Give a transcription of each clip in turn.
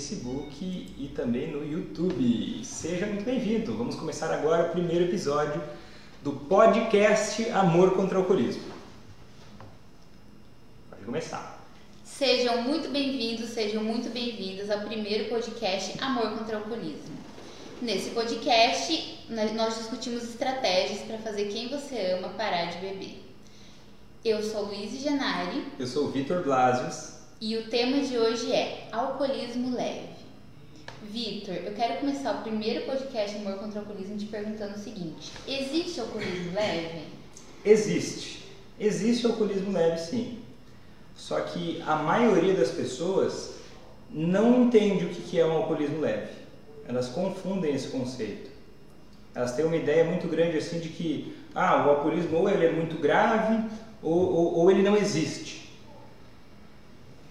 Facebook e também no YouTube. Seja muito bem-vindo. Vamos começar agora o primeiro episódio do podcast Amor contra o Alcoolismo. Pode começar. Sejam muito bem-vindos, sejam muito bem-vindas ao primeiro podcast Amor contra o Alcoolismo. Nesse podcast, nós discutimos estratégias para fazer quem você ama parar de beber. Eu sou Luiz Genari. Eu sou Vitor Blasius. E o tema de hoje é alcoolismo leve. Vitor, eu quero começar o primeiro podcast Amor contra o Alcoolismo te perguntando o seguinte: existe alcoolismo leve? Existe. Existe alcoolismo leve, sim. Só que a maioria das pessoas não entende o que é um alcoolismo leve. Elas confundem esse conceito. Elas têm uma ideia muito grande assim de que ah, o alcoolismo ou ele é muito grave ou, ou, ou ele não existe.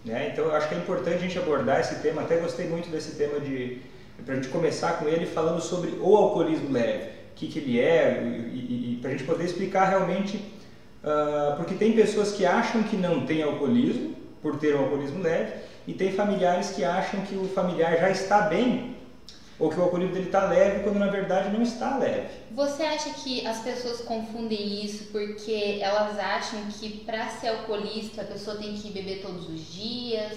Né? Então eu acho que é importante a gente abordar esse tema, até gostei muito desse tema de para a gente começar com ele falando sobre o alcoolismo leve, o que, que ele é, e, e, para a gente poder explicar realmente, uh, porque tem pessoas que acham que não tem alcoolismo, por ter um alcoolismo leve, e tem familiares que acham que o familiar já está bem ou que o alcoolismo dele está leve quando na verdade não está leve. Você acha que as pessoas confundem isso porque elas acham que para ser alcoolista a pessoa tem que beber todos os dias?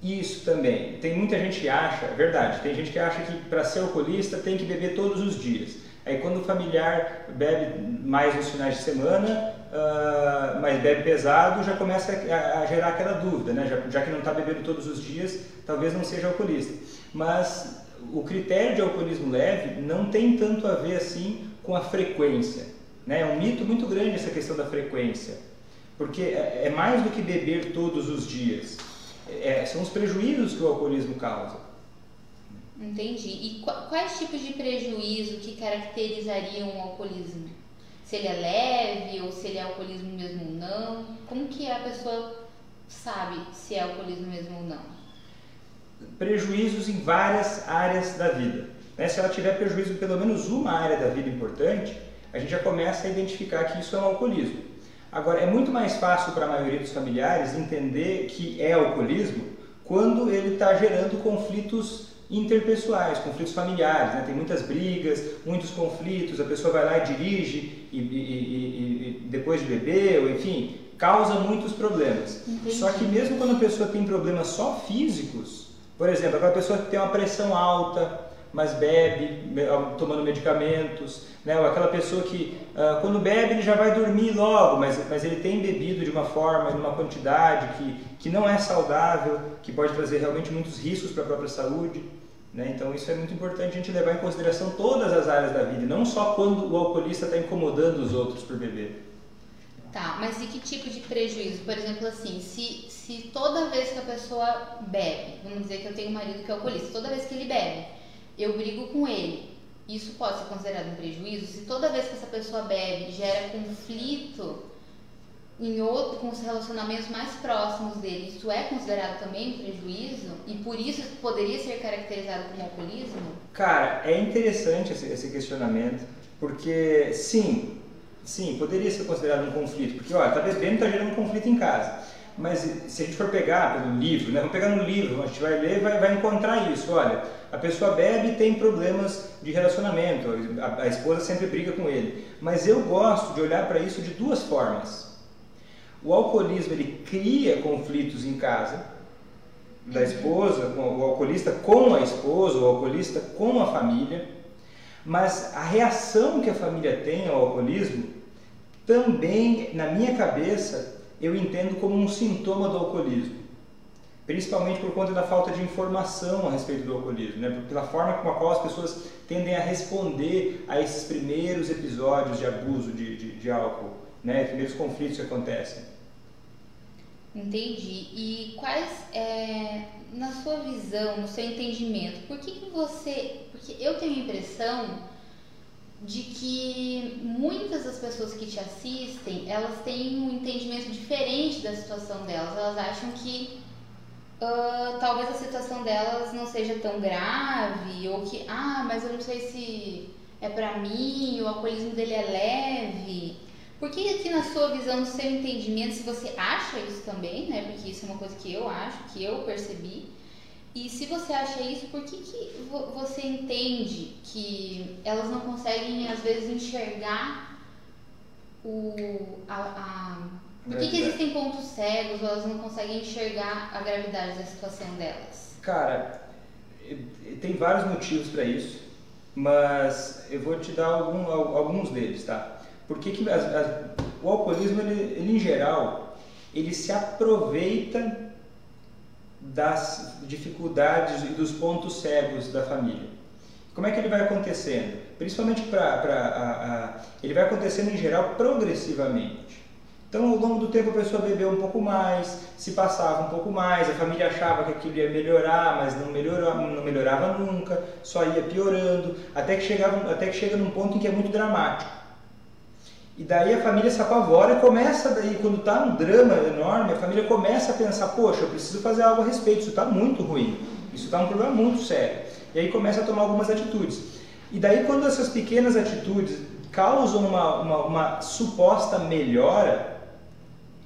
Isso também. Tem muita gente que acha, é verdade, tem gente que acha que para ser alcoolista tem que beber todos os dias. Aí quando o familiar bebe mais nos finais de semana, uh, mas bebe pesado, já começa a, a gerar aquela dúvida, né? Já, já que não está bebendo todos os dias, talvez não seja alcoolista. Mas o critério de alcoolismo leve não tem tanto a ver assim com a frequência. Né? É um mito muito grande essa questão da frequência, porque é, é mais do que beber todos os dias. É, são os prejuízos que o alcoolismo causa. Entendi. E quais tipos de prejuízo que caracterizariam o alcoolismo? Se ele é leve ou se ele é alcoolismo mesmo ou não? Como que a pessoa sabe se é alcoolismo mesmo ou não? Prejuízos em várias áreas da vida. Né? Se ela tiver prejuízo em pelo menos uma área da vida importante, a gente já começa a identificar que isso é um alcoolismo. Agora, é muito mais fácil para a maioria dos familiares entender que é alcoolismo quando ele está gerando conflitos interpessoais, conflitos familiares. Né? Tem muitas brigas, muitos conflitos, a pessoa vai lá e dirige e, e, e, e depois de beber, ou enfim, causa muitos problemas. Entendi. Só que mesmo quando a pessoa tem problemas só físicos, por exemplo, aquela pessoa que tem uma pressão alta, mas bebe, tomando medicamentos, né? ou aquela pessoa que uh, quando bebe ele já vai dormir logo, mas, mas ele tem bebido de uma forma, de uma quantidade que, que não é saudável, que pode trazer realmente muitos riscos para a própria saúde. Né? Então isso é muito importante a gente levar em consideração todas as áreas da vida, não só quando o alcoolista está incomodando os outros por beber. Tá, mas e que tipo de prejuízo? Por exemplo, assim, se, se toda vez que a pessoa bebe, vamos dizer que eu tenho um marido que é alcoolista, toda vez que ele bebe, eu brigo com ele, isso pode ser considerado um prejuízo? Se toda vez que essa pessoa bebe gera conflito em outro, com os relacionamentos mais próximos dele, isso é considerado também um prejuízo? E por isso poderia ser caracterizado como alcoolismo? Cara, é interessante esse, esse questionamento, porque sim, sim, poderia ser considerado um conflito, porque olha, tá bebendo, tá gerando um conflito em casa. Mas se a gente for pegar pelo livro, né, vamos pegar no livro, a gente vai ler vai, vai encontrar isso. Olha, a pessoa bebe e tem problemas de relacionamento, a, a esposa sempre briga com ele. Mas eu gosto de olhar para isso de duas formas. O alcoolismo ele cria conflitos em casa, da esposa, o alcoolista com a esposa, o alcoolista com a família, mas a reação que a família tem ao alcoolismo também, na minha cabeça, eu entendo como um sintoma do alcoolismo. Principalmente por conta da falta de informação a respeito do alcoolismo, né? pela forma com a qual as pessoas tendem a responder a esses primeiros episódios de abuso de, de, de álcool, né? primeiros conflitos que acontecem. Entendi. E quais, é, na sua visão, no seu entendimento, por que, que você. Porque eu tenho a impressão de que muitas das pessoas que te assistem, elas têm um entendimento diferente da situação delas. Elas acham que uh, talvez a situação delas não seja tão grave, ou que, ah, mas eu não sei se é pra mim, o alcoolismo dele é leve. Por que aqui na sua visão, no seu entendimento, se você acha isso também, né? Porque isso é uma coisa que eu acho, que eu percebi, E se você acha isso, por que, que você entende que elas não conseguem, às vezes, enxergar o, a, a por que, que, existem pontos cegos ou elas não conseguem enxergar a gravidade da situação delas? Cara, tem vários motivos para isso, mas eu vou te dar algum, alguns deles, tá? Porque que as, as, o alcoolismo, ele, ele, em geral, ele se aproveita das dificuldades e dos pontos cegos da família. Como é que ele vai acontecendo? Principalmente para. Ele vai acontecendo em geral progressivamente. Então, ao longo do tempo, a pessoa bebeu um pouco mais, se passava um pouco mais, a família achava que aquilo ia melhorar, mas não, melhorou, não melhorava nunca, só ia piorando, até que, chegava, até que chega num ponto em que é muito dramático. E daí a família se apavora e começa, daí, quando está um drama enorme, a família começa a pensar: poxa, eu preciso fazer algo a respeito, isso está muito ruim, isso está um problema muito sério. E aí começa a tomar algumas atitudes. E daí, quando essas pequenas atitudes causam uma, uma, uma suposta melhora,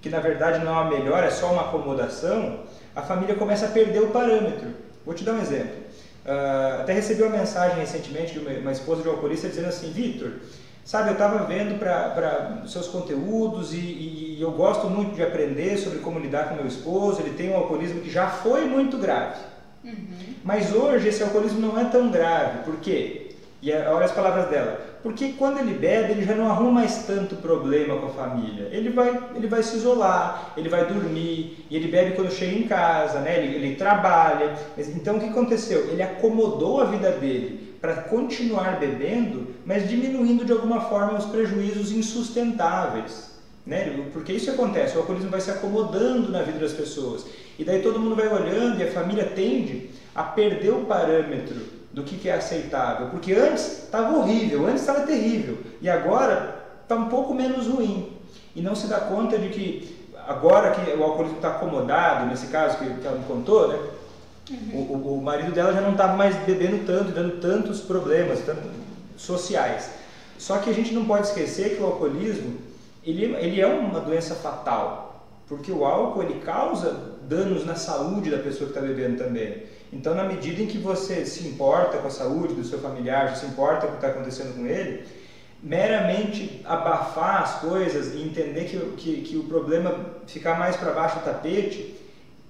que na verdade não é uma melhora, é só uma acomodação, a família começa a perder o parâmetro. Vou te dar um exemplo. Uh, até recebi uma mensagem recentemente de uma, uma esposa de um alcoolista dizendo assim: Vitor, sabe, eu estava vendo para seus conteúdos e, e, e, eu gosto muito de aprender sobre como lidar com meu esposo. Ele tem um alcoolismo que já foi muito grave. Uhum. Mas hoje esse alcoolismo não é tão grave. Por quê? E é, olha as palavras dela. Porque quando ele bebe, ele já não arruma mais tanto problema com a família. Ele vai, ele vai se isolar, ele vai dormir, e ele bebe quando chega em casa, né? ele, ele trabalha. Então o que aconteceu? Ele acomodou a vida dele para continuar bebendo, mas diminuindo de alguma forma os prejuízos insustentáveis. Né? Porque isso acontece, o alcoolismo vai se acomodando na vida das pessoas. E daí todo mundo vai olhando e a família tende a perder o parâmetro do que, é aceitável. Porque antes estava horrível, antes estava terrível. E agora está um pouco menos ruim. E não se dá conta de que agora que o alcoolismo está acomodado, nesse caso que ela me contou, né? Uhum. O, o, marido dela já não estava mais bebendo tanto, dando tantos problemas tanto, sociais. Só que a gente não pode esquecer que o alcoolismo ele, ele é uma doença fatal, porque o álcool ele causa danos na saúde da pessoa que está bebendo também. Então, na medida em que você se importa com a saúde do seu familiar, se importa com o que está acontecendo com ele, meramente abafar as coisas e entender que, que, que o problema ficar mais para baixo do tapete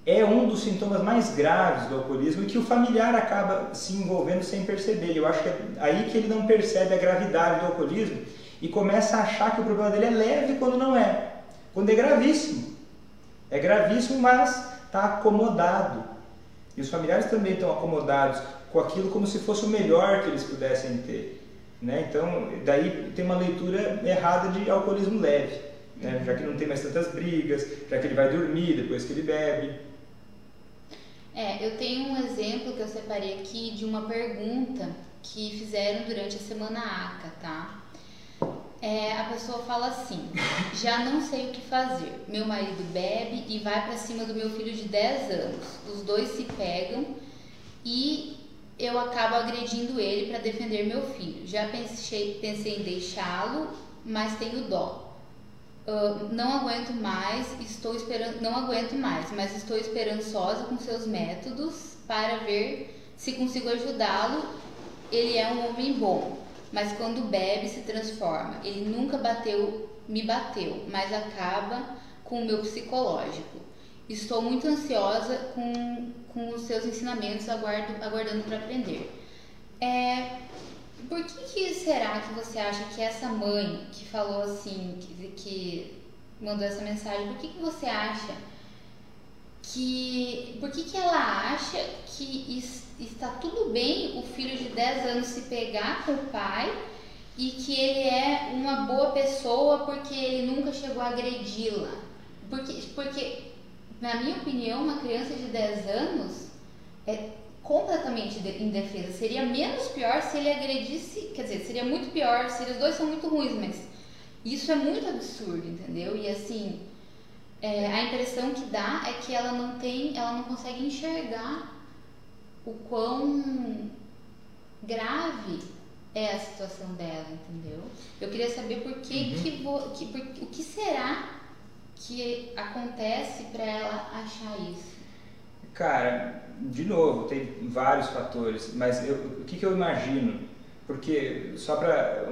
é um dos sintomas mais graves do alcoolismo e que o familiar acaba se envolvendo sem perceber. Eu acho que é aí que ele não percebe a gravidade do alcoolismo e começa a achar que o problema dele é leve quando não é, quando é gravíssimo. É gravíssimo, mas está acomodado. E os familiares também estão acomodados com aquilo como se fosse o melhor que eles pudessem ter. Né? Então, daí tem uma leitura errada de alcoolismo leve, né? já que não tem mais tantas brigas, já que ele vai dormir depois que ele bebe. É, eu tenho um exemplo que eu separei aqui de uma pergunta que fizeram durante a semana ACA, tá? É, a pessoa fala assim: já não sei o que fazer. Meu marido bebe e vai para cima do meu filho de 10 anos. Os dois se pegam e eu acabo agredindo ele para defender meu filho. Já pensei, pensei em deixá-lo, mas tenho dó. Uh, não aguento mais, estou esperando, não aguento mais, mas estou esperançosa com seus métodos para ver se consigo ajudá-lo. Ele é um homem bom mas quando bebe se transforma. Ele nunca bateu, me bateu, mas acaba com o meu psicológico. Estou muito ansiosa com, com os seus ensinamentos, aguardo, aguardando para aprender. É, por que, que, será que você acha que essa mãe que falou assim, que, que mandou essa mensagem, por que, que você acha que. Por que, que ela acha que está tudo bem o filho de 10 anos se pegar com o pai e que ele é uma boa pessoa porque ele nunca chegou a agredi-la? Porque, porque, na minha opinião, uma criança de 10 anos é completamente indefesa. Seria menos pior se ele agredisse, quer dizer, seria muito pior se os dois são muito ruins, mas isso é muito absurdo, entendeu? E assim, é, a impressão que dá é que ela não tem, ela não consegue enxergar o quão grave é a situação dela, entendeu? Eu queria saber por que, uhum. que, vou, que por, o que será que acontece para ela achar isso. Cara, de novo, tem vários fatores, mas eu, o que, que eu imagino? Porque só para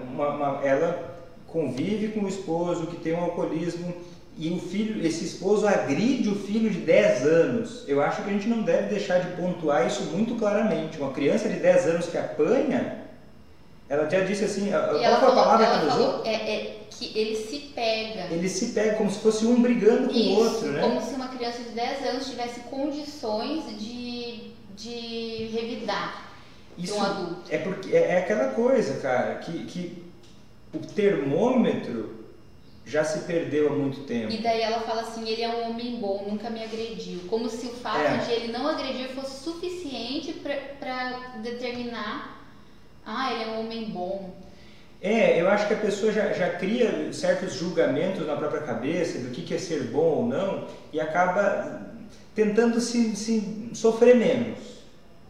ela convive com o esposo que tem um alcoolismo e o filho, esse esposo agride o filho de 10 anos. Eu acho que a gente não deve deixar de pontuar isso muito claramente. Uma criança de 10 anos que apanha, ela já disse assim, e qual foi a palavra que ela usou? É, é, que ele se pega. Ele se pega como se fosse um brigando com o outro, né? Como se uma criança de 10 anos tivesse condições de, de revidar isso um adulto. É, porque, é, é aquela coisa, cara, que, que o termômetro já se perdeu há muito tempo. E daí ela fala assim, ele é um homem bom, nunca me agrediu. Como se o fato é. de ele não agredir fosse suficiente para determinar, ah, ele é um homem bom. É, eu acho que a pessoa já, já cria certos julgamentos na própria cabeça do que, que é ser bom ou não e acaba tentando se, se sofrer menos.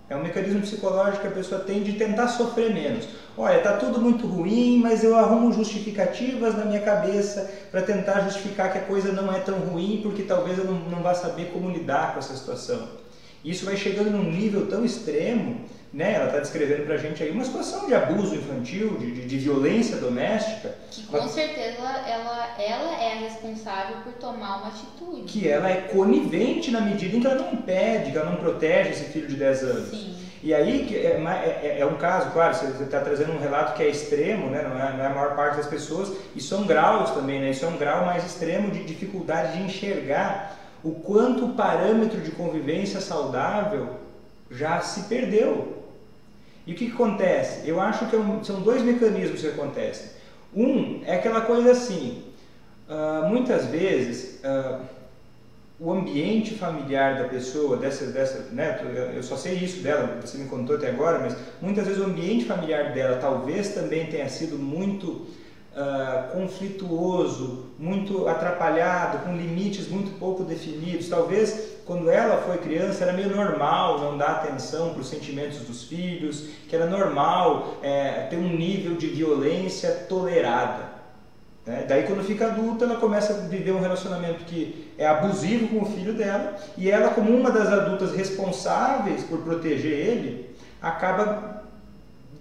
É um mecanismo psicológico que a pessoa tem de tentar sofrer menos. Olha, está tudo muito ruim, mas eu arrumo justificativas na minha cabeça para tentar justificar que a coisa não é tão ruim, porque talvez eu não, não vá saber como lidar com essa situação. Isso vai chegando num nível tão extremo né? Ela está descrevendo para a gente aí uma situação de abuso infantil, de, de, de violência doméstica. Que com certeza ela, ela é a responsável por tomar uma atitude. Que ela é conivente na medida em que ela não impede, que ela não protege esse filho de 10 anos. Sim. E aí é, é, é, um caso, claro, você está trazendo um relato que é extremo, né? não, é, não é a maior parte das pessoas, e são graus também, né? isso é um grau mais extremo de dificuldade de enxergar o quanto o parâmetro de convivência saudável já se perdeu. E o que, que acontece? Eu acho que é são dois mecanismos que acontecem. Um é aquela coisa assim, uh, muitas vezes uh, o ambiente familiar da pessoa, dessa, dessa, né, eu só sei isso dela, você me contou até agora, mas muitas vezes o ambiente familiar dela talvez também tenha sido muito uh, conflituoso, muito atrapalhado, com limites muito pouco definidos. Talvez quando ela foi criança era meio normal não dar atenção para os sentimentos dos filhos, que era normal é, ter um nível de violência tolerada. Né? Daí, quando fica adulta, ela começa a viver um relacionamento que é abusivo com o filho dela, e ela, como uma das adultas responsáveis por proteger ele, acaba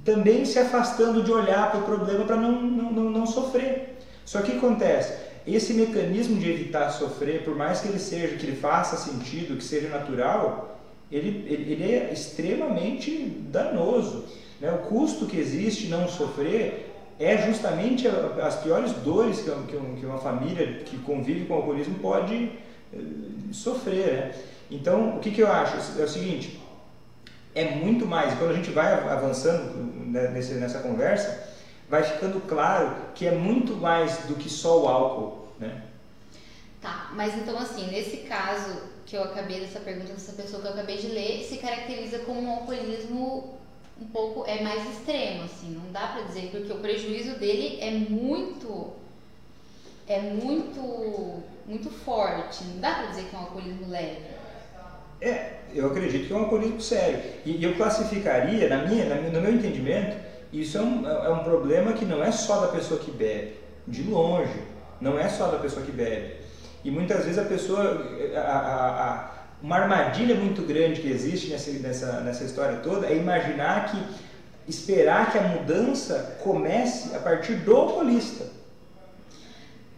também se afastando de olhar para o problema para não, não, não sofrer. Só que acontece, esse mecanismo de evitar sofrer, por mais que ele seja, que ele faça sentido, que seja natural, ele, ele, ele é extremamente danoso. Né? O custo que existe não sofrer é justamente as piores dores que uma família que convive com o alcoolismo pode eh, sofrer. Né? Então, o que, que eu acho? É o seguinte, é muito mais. Quando a gente vai avançando né, nessa conversa, vai ficando claro que é muito mais do que só o álcool, né? Tá, mas então assim, nesse caso que eu acabei dessa pergunta dessa pessoa que eu acabei de ler, se caracteriza como um alcoolismo um pouco é mais extremo, assim, não dá para dizer porque o prejuízo dele é muito é muito muito forte, não dá para dizer que é um alcoolismo leve. É, eu acredito que é um alcoolismo sério. E, eu classificaria, na minha, na, no meu entendimento, isso é um, é um problema que não é só da pessoa que bebe, de longe, não é só da pessoa que bebe. E muitas vezes a pessoa, a, a, a, uma armadilha muito grande que existe nessa, nessa, nessa história toda é imaginar que, esperar que a mudança comece a partir do alcoolista.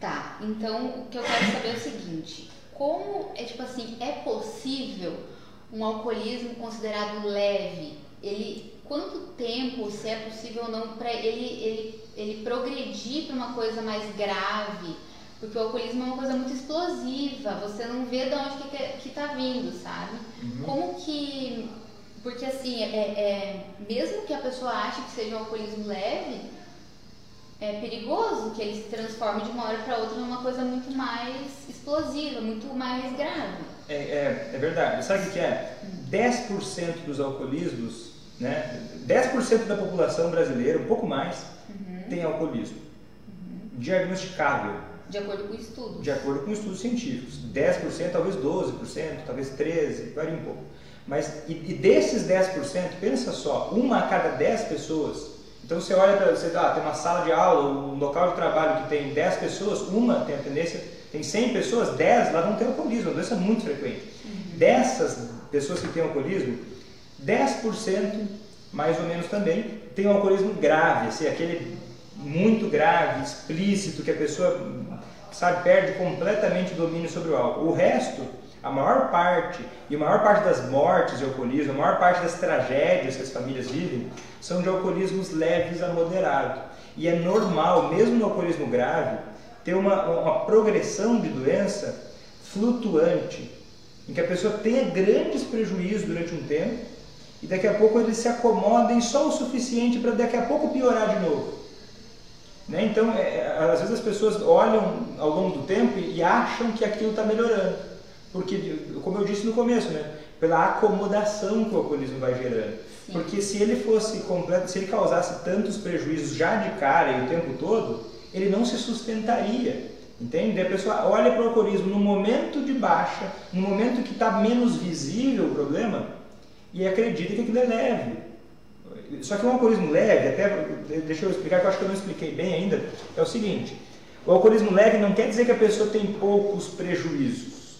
Tá, então o que eu quero saber é o seguinte, como é tipo assim, é possível um alcoolismo considerado leve? Ele quanto tempo, se é possível ou não, para ele, ele, ele progredir para uma coisa mais grave? Porque o alcoolismo é uma coisa muito explosiva, você não vê de onde que, que tá vindo, sabe? Uhum. Como que. Porque assim, é, é, mesmo que a pessoa ache que seja um alcoolismo leve, é perigoso que ele se transforme de uma hora para outra numa coisa muito mais explosiva, muito mais grave. É, é, é verdade. Sabe o que é? 10% dos alcoolismos, né? 10% da população brasileira, um pouco mais. Tem alcoolismo. Uhum. Diagnosticável. De acordo com estudos. De acordo com estudos científicos. 10%, talvez 12%, talvez 13%, varia um pouco. Mas, e, e desses 10%, pensa só, uma a cada 10 pessoas então você olha para você ah, tem uma sala de aula, um local de trabalho que tem 10 pessoas, uma tem a tendência, tem 100 pessoas, 10 lá vão ter alcoolismo, uma doença muito frequente. Uhum. Dessas pessoas que têm alcoolismo, 10% mais ou menos também tem um alcoolismo grave, assim, aquele muito grave, explícito, que a pessoa sabe, perde completamente o domínio sobre o álcool. O resto, a maior parte, e a maior parte das mortes de alcoolismo, a maior parte das tragédias que as famílias vivem, são de alcoolismos leves a moderado. E é normal, mesmo no alcoolismo grave, ter uma, uma progressão de doença flutuante, em que a pessoa tenha grandes prejuízos durante um tempo e daqui a pouco eles se acomodem só o suficiente para daqui a pouco piorar de novo. Né? Então, é, é, às vezes as pessoas olham ao longo do tempo e, e acham que aquilo está melhorando, porque, como eu disse no começo, né? pela acomodação que o alcoolismo vai gerando. Sim. Porque se ele fosse completo, se ele causasse tantos prejuízos já de cara e o tempo todo, ele não se sustentaria. Entende? A pessoa olha para o alcoolismo no momento de baixa, no momento que está menos visível o problema, e acredita que aquilo é leve. Só que o alcoolismo leve, até deixa eu explicar que eu acho que eu não expliquei bem ainda, é o seguinte: o alcoolismo leve não quer dizer que a pessoa tem poucos prejuízos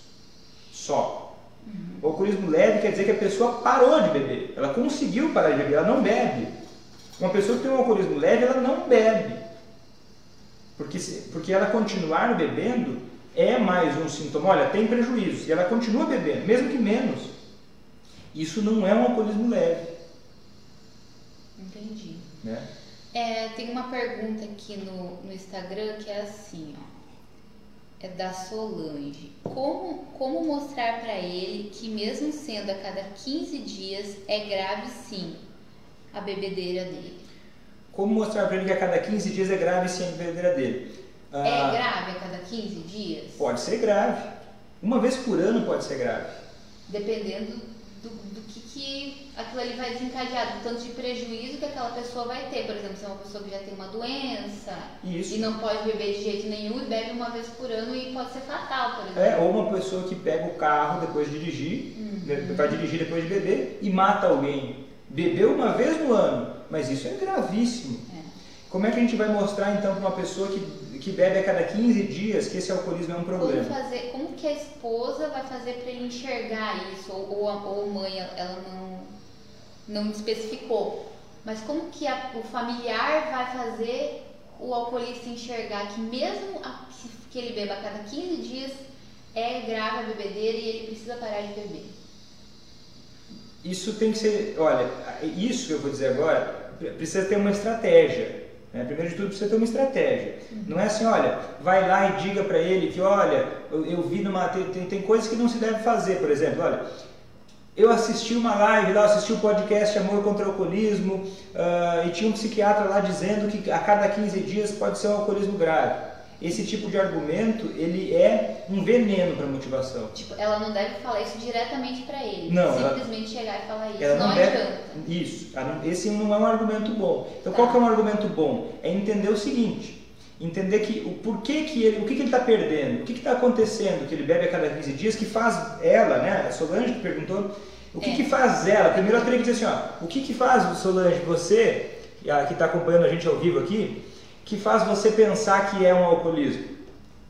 só. Uhum. O alcoolismo leve quer dizer que a pessoa parou de beber, ela conseguiu parar de beber, ela não bebe. Uma pessoa que tem um alcoolismo leve, ela não bebe. Porque, porque ela continuar bebendo é mais um sintoma. Olha, tem prejuízo. E ela continua bebendo, mesmo que menos. Isso não é um alcoolismo leve. Entendi. Né? É, tem uma pergunta aqui no, no Instagram que é assim, ó. É da Solange. Como, como mostrar para ele que mesmo sendo a cada 15 dias é grave sim a bebedeira dele? Como mostrar para ele que a cada 15 dias é grave sim a bebedeira dele? É ah, é grave a cada 15 dias? Pode ser grave. Uma vez por ano pode ser grave. Dependendo do, do que, que aquilo ali vai desencadear, do tanto de prejuízo que aquela pessoa vai ter. Por exemplo, se é uma pessoa que já tem uma doença Isso. e não pode beber de jeito nenhum e bebe uma vez por ano e pode ser fatal, por exemplo. É, ou uma pessoa que pega o carro depois de dirigir, uhum. vai dirigir depois de beber e mata alguém. Bebeu uma vez no ano, mas isso é gravíssimo. É. Como é que a gente vai mostrar então para uma pessoa que, que bebe a cada 15 dias que esse alcoolismo é um problema? Como, fazer, como que a esposa vai fazer para ele enxergar isso? Ou, ou, a, ou a mãe, ela não, não especificou. Mas como que a, o familiar vai fazer o alcoolista enxergar que mesmo a, que ele beba a cada 15 dias é grave a bebedeira e ele precisa parar de beber? Isso tem que ser, olha, isso que eu vou dizer agora precisa ter uma estratégia. Né? Primeiro de tudo, precisa ter uma estratégia. Uhum. Não é assim, olha, vai lá e diga para ele que, olha, eu, eu vi numa. Tem, tem, tem, coisas que não se deve fazer, por exemplo, olha. Eu assisti uma live lá, assisti o um podcast Amor contra o Alcoolismo uh, e tinha um psiquiatra lá dizendo que a cada 15 dias pode ser um alcoolismo grave esse tipo de argumento ele é um veneno para a motivação. Tipo, ela não deve falar isso diretamente para ele. Não. Simplesmente ela, chegar e falar isso. Ela não, não deve, adianta. Isso. Esse não é um argumento bom. Então, tá. qual que é um argumento bom? É entender o seguinte. Entender que o porquê que ele, o que, que ele está perdendo, o que está acontecendo que ele bebe a cada 15 dias, que faz ela, né, a Solange que perguntou, o que, é. que faz ela? Primeiro eu teria que dizer assim, ó, o que, que faz, Solange, você, que está acompanhando a gente ao vivo aqui, que faz você pensar que é um alcoolismo?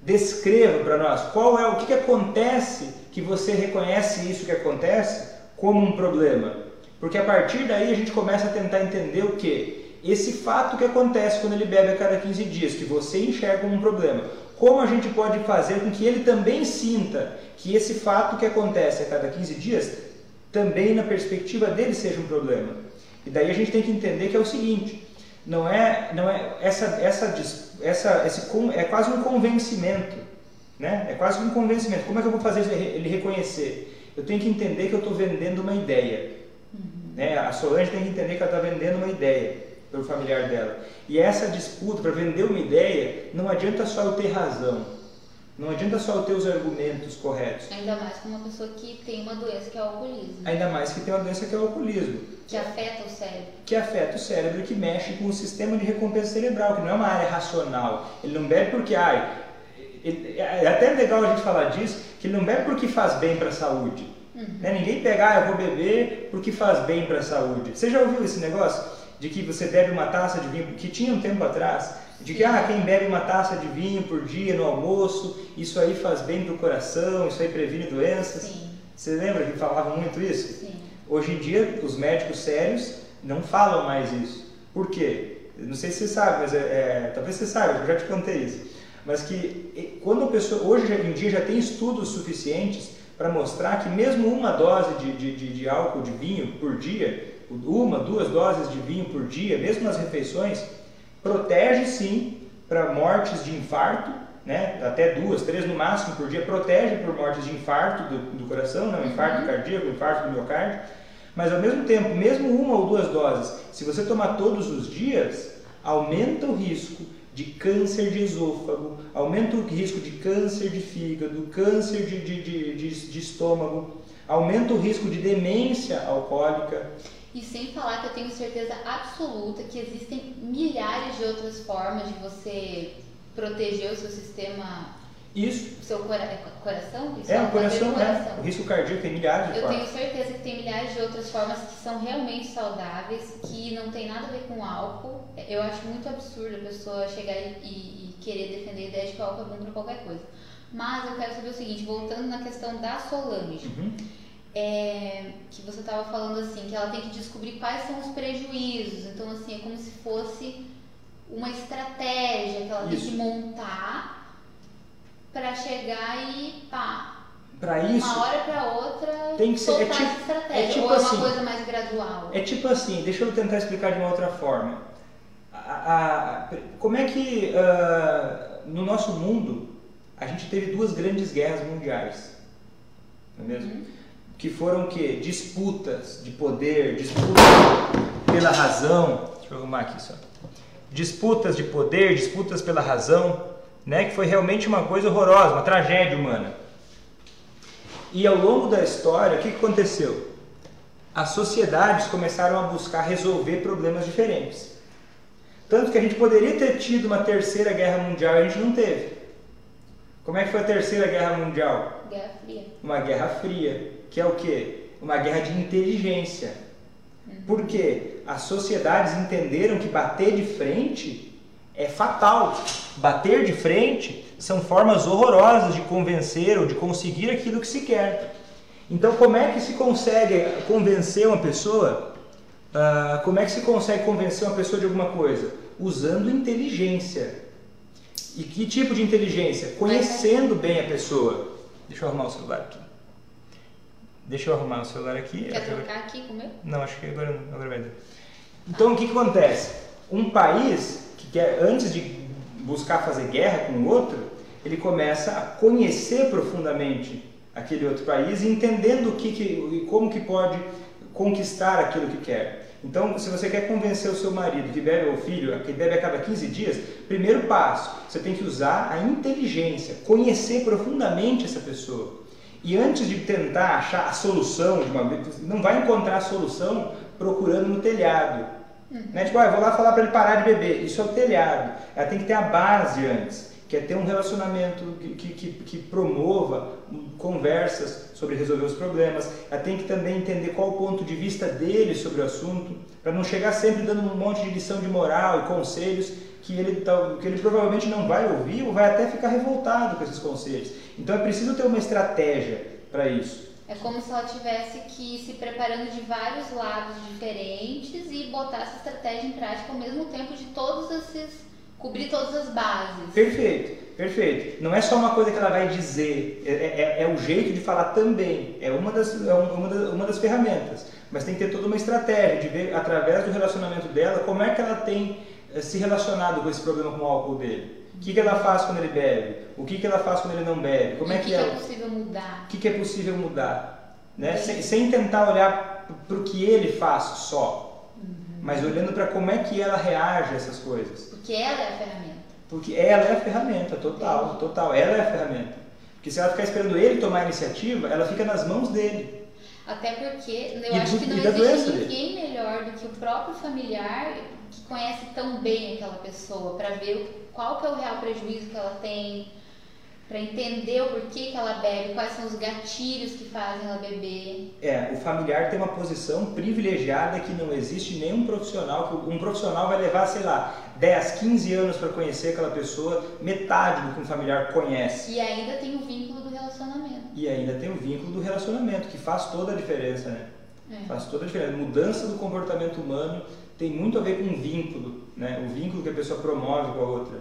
Descreva para nós qual é o que, que acontece que você reconhece isso que acontece como um problema. Porque a partir daí a gente começa a tentar entender o que? Esse fato que acontece quando ele bebe a cada 15 dias, que você enxerga um problema. Como a gente pode fazer com que ele também sinta que esse fato que acontece a cada 15 dias também na perspectiva dele seja um problema? E daí a gente tem que entender que é o seguinte: não é, não é essa, essa, essa, esse, é quase um convencimento, né? É quase um convencimento. Como é que eu vou fazer ele reconhecer? Eu tenho que entender que eu estou vendendo uma ideia. Uhum. Né? A Solange tem que entender que ela está vendendo uma ideia para o familiar dela. E essa disputa para vender uma ideia, não adianta só eu ter razão. Não adianta só eu ter os argumentos corretos. Ainda mais com uma pessoa que tem uma doença que é o alcoolismo. Ainda mais que tem uma doença que é o alcoolismo. Que afeta o cérebro. Que afeta o cérebro e que mexe com o sistema de recompensa cerebral, que não é uma área racional. Ele não bebe porque, ai, ele, é até legal a gente falar disso, que ele não bebe porque faz bem para a saúde. Uhum. Né? Ninguém pega, ah, eu vou beber porque faz bem para a saúde. Você já ouviu esse negócio? De que você bebe uma taça de vinho, que tinha um tempo atrás, de que ah, quem bebe uma taça de vinho por dia no almoço, isso aí faz bem para o coração, isso aí previne doenças. Sim. Você lembra que falavam muito isso? Sim. Hoje em dia, os médicos sérios não falam mais isso. Por quê? Não sei se você sabe, mas é, é, talvez você saiba, eu já te contei isso. Mas que quando a pessoa, hoje em dia já tem estudos suficientes para mostrar que mesmo uma dose de, de, de, de álcool de vinho por dia, uma, duas doses de vinho por dia, mesmo nas refeições, protege sim para mortes de infarto, né? até duas, três no máximo por dia, protege por mortes de infarto do, do coração, né? infarto uhum. cardíaco, infarto do miocárdio, mas ao mesmo tempo, mesmo uma ou duas doses, se você tomar todos os dias, aumenta o risco de câncer de esôfago, aumenta o risco de câncer de fígado, câncer de, de, de, de, de estômago, aumenta o risco de demência alcoólica. E sem falar que eu tenho certeza absoluta que existem milhares de outras formas de você proteger o seu sistema isso. O seu cora é coração? Isso é, o coração, é. O risco cardíaco tem milhares de Eu formas. tenho certeza que tem milhares de outras formas que são realmente saudáveis, que não tem nada a ver com álcool. Eu acho muito absurdo a pessoa chegar e, e querer defender a ideia de que o álcool é bom para qualquer coisa. Mas eu quero saber o seguinte, voltando na questão da Solange. Uhum. É, que você estava falando assim, que ela tem que descobrir quais são os prejuízos. Então, assim, é como se fosse uma estratégia que ela Isso. tem que montar para chegar e pá. Para isso. Uma hora para outra. Tem que ser. É tipo, estratégia, é tipo ou é assim, uma coisa mais gradual? É tipo assim, deixa eu tentar explicar de uma outra forma. A, a, a, como é que uh, no nosso mundo a gente teve duas grandes guerras mundiais? Não é mesmo? Uhum. Que foram o quê? Disputas de poder, disputas pela razão. Deixa eu arrumar aqui só. Disputas de poder, disputas pela razão né, que foi realmente uma coisa horrorosa, uma tragédia humana. E ao longo da história, o que aconteceu? As sociedades começaram a buscar resolver problemas diferentes. Tanto que a gente poderia ter tido uma terceira guerra mundial e a gente não teve. Como é que foi a terceira guerra mundial? Guerra Fria. Uma guerra fria, que é o quê? Uma guerra de inteligência. Uhum. Por quê? As sociedades entenderam que bater de frente é fatal. Bater de frente são formas horrorosas de convencer ou de conseguir aquilo que se quer. Então, como é que se consegue convencer uma pessoa? Uh, como é que se consegue convencer uma pessoa de alguma coisa? Usando inteligência. E que tipo de inteligência? Conhecendo bem a pessoa. Deixa eu arrumar o celular aqui. Deixa eu arrumar o celular aqui. Quer trocar aqui com o meu? Não, acho que agora, agora vai dar. Então, o que, que acontece? Um país que é, antes de buscar fazer guerra com o outro, ele começa a conhecer profundamente aquele outro país, entendendo o que, que como que pode conquistar aquilo que quer. Então, se você quer convencer o seu marido que bebe ou filho que bebe a cada 15 dias, primeiro passo, você tem que usar a inteligência, conhecer profundamente essa pessoa. E antes de tentar achar a solução de uma não vai encontrar a solução procurando no telhado. Uhum. Né? Tipo, ah, eu vou lá falar para ele parar de beber. Isso é o telhado. Ela tem que ter a base antes, que é ter um relacionamento que, que, que promova conversas sobre resolver os problemas. Ela tem que também entender qual o ponto de vista dele sobre o assunto, para não chegar sempre dando um monte de lição de moral e conselhos que ele, que ele provavelmente não vai ouvir ou vai até ficar revoltado com esses conselhos. Então é preciso ter uma estratégia para isso. É como se ela tivesse que ir se preparando de vários lados diferentes e botar essa estratégia em prática ao mesmo tempo de todos esses. cobrir todas as bases. Perfeito, perfeito. Não é só uma coisa que ela vai dizer, é, é, é o jeito de falar também, é uma das, é uma, das, uma das ferramentas. Mas tem que ter toda uma estratégia de ver, através do relacionamento dela, como é que ela tem eh, se relacionado com esse problema com o álcool dele. O que, que ela faz quando ele bebe? O que, que ela faz quando ele não bebe? Como é que, que, é, é possível mudar? O que, que é possível mudar? Né? Sem, sem, tentar olhar para o que ele faz só, uhum. mas olhando para como é que ela reage a essas coisas. Porque ela é a ferramenta. Porque ela é a ferramenta, total, Entendi. total. Ela é a ferramenta. Porque se ela ficar esperando ele tomar a iniciativa, ela fica nas mãos dele. Até porque eu e acho que não existe ninguém dele. melhor do que o próprio familiar que conhece tão bem aquela pessoa para ver qual que é o real prejuízo que ela tem, para entender o porquê que ela bebe, quais são os gatilhos que fazem ela beber. É, o familiar tem uma posição privilegiada que não existe nenhum profissional, que um profissional vai levar, sei lá, 10, 15 anos para conhecer aquela pessoa, metade do que um familiar conhece. E ainda tem o vínculo do relacionamento. E ainda tem o vínculo do relacionamento, que faz toda a diferença, né? É. Faz toda a diferença. Mudança do comportamento humano tem muito a ver com o vínculo, né? O vínculo que a pessoa promove com a outra.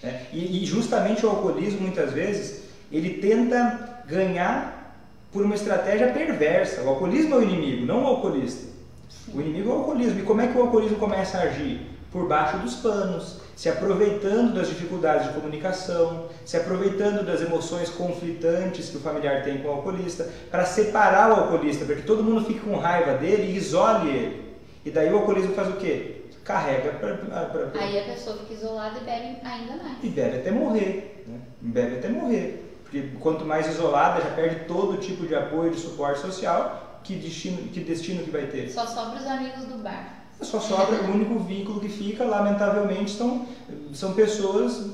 Né? E, e justamente o alcoolismo, muitas vezes, ele tenta ganhar por uma estratégia perversa. O alcoolismo é o inimigo, não o alcoolista. Sim. O inimigo é o alcoolismo. E como é que o alcoolismo começa a agir? Por baixo dos panos, se aproveitando das dificuldades de comunicação, se aproveitando das emoções conflitantes que o familiar tem com o alcoolista, para separar o alcoolista, para que todo mundo fique com raiva dele e isole ele. E daí o alcoolismo faz o quê? Carrega para. Aí a pessoa fica isolada e bebe ainda mais. E bebe até morrer. Né? Bebe até morrer. Porque quanto mais isolada, já perde todo tipo de apoio, de suporte social, que destino que, destino que vai ter? Só sobra os amigos do bar. Só sobra o único vínculo que fica, lamentavelmente, são, são pessoas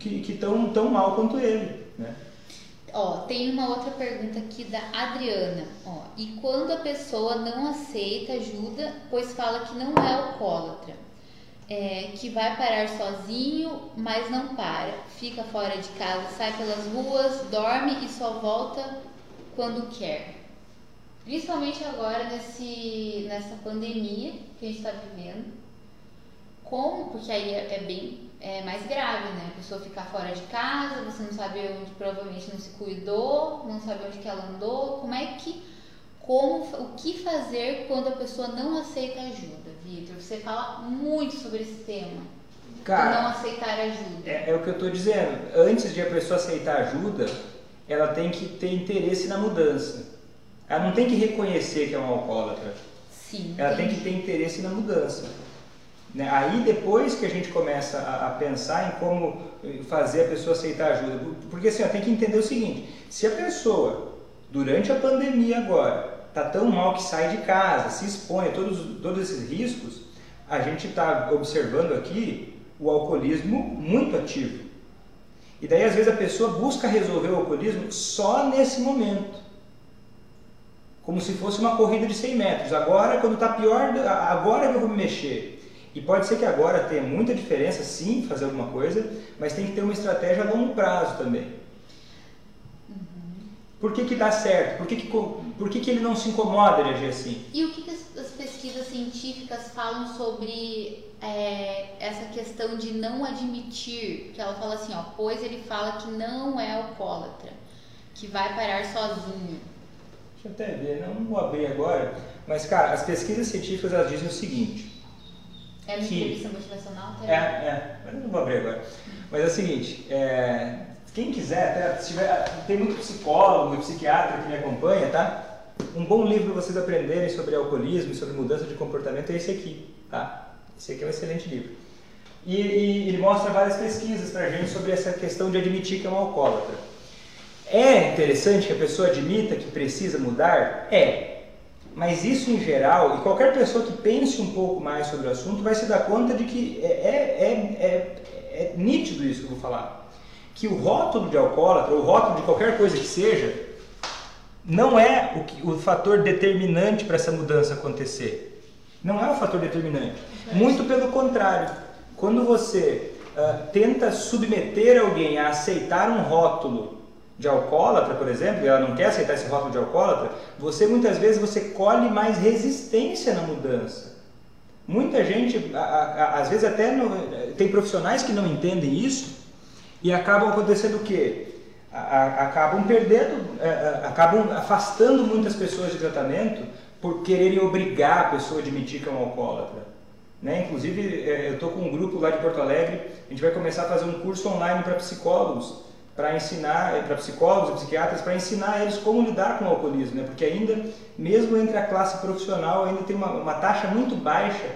que estão tão mal quanto ele. Né? Ó, tem uma outra pergunta aqui da Adriana. Ó, e quando a pessoa não aceita ajuda, pois fala que não é alcoólatra? é, que vai parar sozinho, mas não para. Fica fora de casa, sai pelas ruas, dorme e só volta quando quer. Principalmente agora nesse, nessa pandemia que a gente está vivendo. Como? Porque aí é, é bem é mais grave, né? A pessoa ficar fora de casa, você não sabe onde provavelmente não se cuidou, não sabe onde que ela andou. Como é que como o que fazer quando a pessoa não aceita ajuda, Vitor? Você fala muito sobre esse tema. Cara, não aceitar ajuda. É, é o que eu estou dizendo. Antes de a pessoa aceitar ajuda, ela tem que ter interesse na mudança. Ela não tem que reconhecer que é uma alcoólatra. Sim. Ela entendi. tem que ter interesse na mudança. Né? Aí depois que a gente começa a, a, pensar em como fazer a pessoa aceitar ajuda. Porque assim, ó, tem que entender o seguinte: se a pessoa, durante a pandemia agora, está tão mal que sai de casa, se expõe a todos, todos esses riscos, a gente está observando aqui o alcoolismo muito ativo. E daí, às vezes, a pessoa busca resolver o alcoolismo só nesse momento. Como se fosse uma corrida de 100 metros. Agora, quando está pior, agora eu vou me mexer. E pode ser que agora tenha muita diferença, sim, fazer alguma coisa, mas tem que ter uma estratégia a longo prazo também. Por que, que dá certo? Por que, que, por que, que ele não se incomoda de agir assim? E o que, que as, as, pesquisas científicas falam sobre é, essa questão de não admitir? Que ela fala assim, ó, pois ele fala que não é alcoólatra, que vai parar sozinho. Deixa eu até ver, não vou abrir agora, mas cara, as pesquisas científicas elas dizem o seguinte. É uma que, entrevista motivacional? Tá? É, é, mas não vou abrir agora. Mas é o seguinte, é, quem quiser, até, se tiver, tem muito psicólogo e psiquiatra que me acompanha, tá? Um bom livro para vocês aprenderem sobre alcoolismo e sobre mudança de comportamento é esse aqui, tá? Esse aqui é um excelente livro. E, e ele mostra várias pesquisas para a gente sobre essa questão de admitir que é um alcoólatra. É interessante que a pessoa admita que precisa mudar? É. Mas isso em geral, e qualquer pessoa que pense um pouco mais sobre o assunto vai se dar conta de que é, é, é, é, é nítido isso que eu vou falar que o rótulo de alcoólatra, ou o rótulo de qualquer coisa que seja, não é o, que, o fator determinante para essa mudança acontecer. Não é o fator determinante. Muito pelo contrário. Quando você uh, tenta submeter alguém a aceitar um rótulo de alcoólatra, por exemplo, e ela não quer aceitar esse rótulo de alcoólatra, você muitas vezes você colhe mais resistência na mudança. Muita gente, a, a, às vezes até no, tem profissionais que não entendem isso e acabam acontecendo o quê? acabam perdendo, é, é, acabam afastando muitas pessoas de tratamento por quererem obrigar a pessoa a admitir que é um alcoólatra. Né? Inclusive, é, eu estou com um grupo lá de Porto Alegre, a gente vai começar a fazer um curso online para psicólogos, para ensinar, para psicólogos e psiquiatras, para ensinar eles como lidar com o alcoolismo, né? porque ainda, mesmo entre a classe profissional, ainda tem uma, uma taxa muito baixa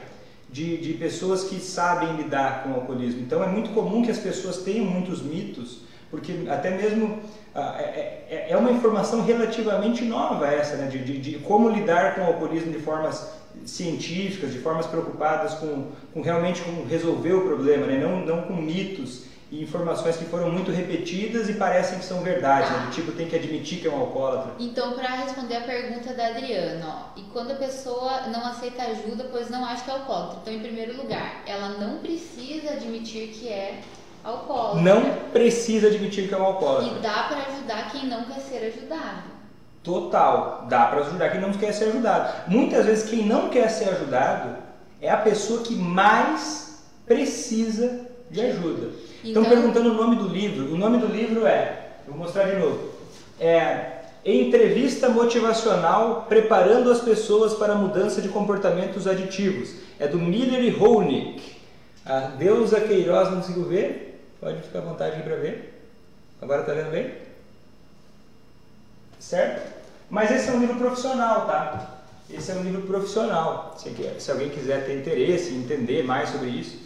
de, de pessoas que sabem lidar com o alcoolismo. Então é muito comum que as pessoas tenham muitos mitos, porque até mesmo ah, é, é, é uma informação relativamente nova essa, né? de, de, de, como lidar com o alcoolismo de formas científicas, de formas preocupadas com, com realmente com resolver o problema, né? não, não com mitos e informações que foram muito repetidas e parecem que são verdade, né? tipo tem que admitir que é um alcoólatra. Então, para responder a pergunta da Adriana, ó, e quando a pessoa não aceita ajuda, pois não acha que é alcoólatra. Então, em primeiro lugar, ela não precisa admitir que é alcoólatra. Não precisa admitir que é um alcoólatra. E dá para ajudar quem não quer ser ajudado. Total, dá para ajudar quem não quer ser ajudado. Muitas vezes quem não quer ser ajudado é a pessoa que mais precisa de ajuda. Estão Então- perguntando o nome do livro. O nome do livro é, vou mostrar de novo. É Entrevista motivacional preparando as pessoas para a mudança de comportamentos aditivos. É do Miller e Holnick. A Deusa Queiroz não conseguiu ver? Pode ficar à vontade aqui para ver. Agora tá vendo bem? Certo? Mas esse é um livro profissional, tá? Esse é um livro profissional. Se, se alguém quiser ter interesse em entender mais sobre isso.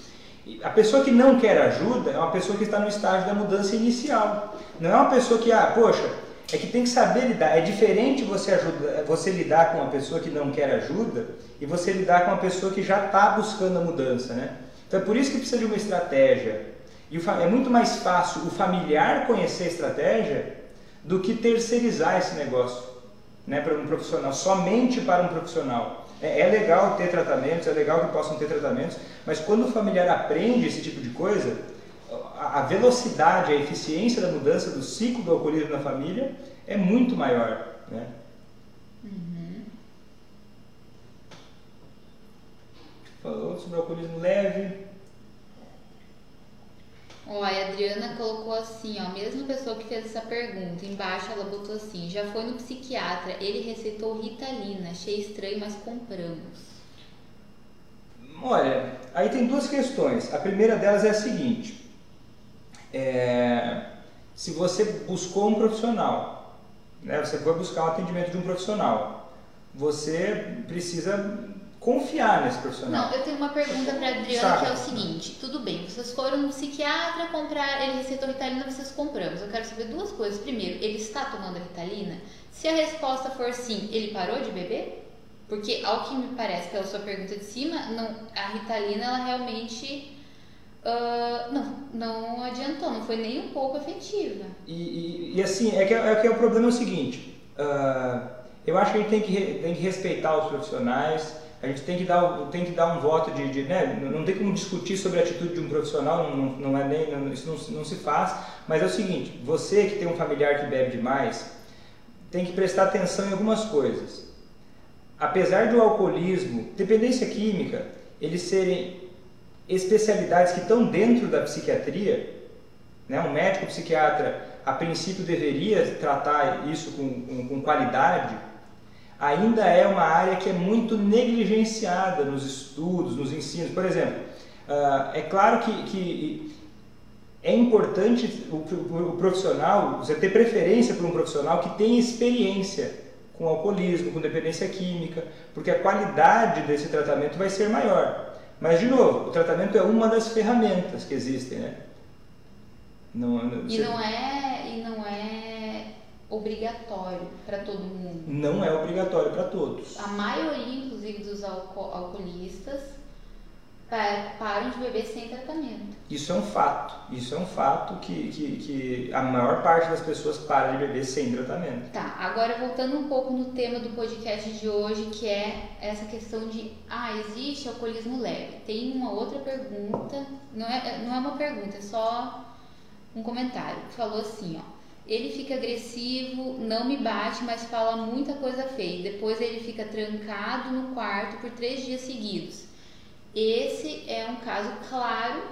A pessoa que não quer ajuda é uma pessoa que está no estágio da mudança inicial. Não é uma pessoa que, ah, poxa, é que tem que saber lidar. É diferente você, ajuda, você lidar com uma pessoa que não quer ajuda e você lidar com uma pessoa que já está buscando a mudança, né? Então é por isso que precisa de uma estratégia. E é muito mais fácil o familiar conhecer a estratégia do que terceirizar esse negócio né, para um profissional, somente para um profissional. É, é legal ter tratamentos, é legal que possam ter tratamentos, mas quando o familiar aprende esse tipo de coisa, a, velocidade, a eficiência da mudança do ciclo do alcoolismo na família é muito maior. Né? Falou sobre o alcoolismo leve. Ó, a Adriana colocou assim, ó, mesma pessoa que fez essa pergunta, embaixo ela botou assim, já foi no psiquiatra, ele receitou Ritalina, achei estranho, mas compramos. Olha, aí tem duas questões. A primeira delas é a seguinte: é, se você buscou um profissional, né, você foi buscar o atendimento de um profissional, você precisa confiar nesse profissional. Não, eu tenho uma pergunta pra Adriana Sabe? que é o seguinte, tudo bem, vocês foram no psiquiatra comprar, ele receitou Ritalina, vocês compramos. Eu quero saber duas coisas. Primeiro, ele está tomando a Ritalina? Se a resposta for sim, ele parou de beber? Porque, ao que me parece pela sua pergunta de cima, não, a Ritalina, ela realmente ah, não, não adiantou, não foi nem um pouco efetiva. E, e- e assim, é que, é que o problema é o seguinte: ah, eu acho que a gente tem que, tem que respeitar os profissionais, a gente tem que dar, tem que dar um voto de. de, né, não tem como discutir sobre a atitude de um profissional, não, não é nem, não- isso não, não se faz, mas é o seguinte: você que tem um familiar que bebe demais, tem que prestar atenção em algumas coisas. Apesar do alcoolismo, dependência química, eles serem especialidades que estão dentro da psiquiatria, né? Um médico psiquiatra, a princípio, deveria tratar isso com, com, com qualidade, ainda é uma área que é muito negligenciada nos estudos, nos ensinos. Por exemplo, ah, é claro que, que é importante o, profissional, você ter preferência por um profissional que tenha experiência com alcoolismo, com dependência química, porque a qualidade desse tratamento vai ser maior. Mas, de novo, o tratamento é uma das ferramentas que existem, né? Não, não- E você- não é, e não é obrigatório para todo mundo. não é obrigatório para todos. A maioria, inclusive, dos alco- alcoolistas pa- param de beber sem tratamento. Isso é um fato. Isso é um fato que, que, que a maior parte das pessoas para de beber sem tratamento. Tá, agora voltando um pouco no tema do podcast de hoje, que é essa questão de, ah, existe alcoolismo leve? Tem uma outra pergunta, não é, não é uma pergunta, é só um comentário, que falou assim, ó. Ele fica agressivo, não me bate, mas fala muita coisa feia. Depois ele fica trancado no quarto por três dias seguidos. Esse é um caso claro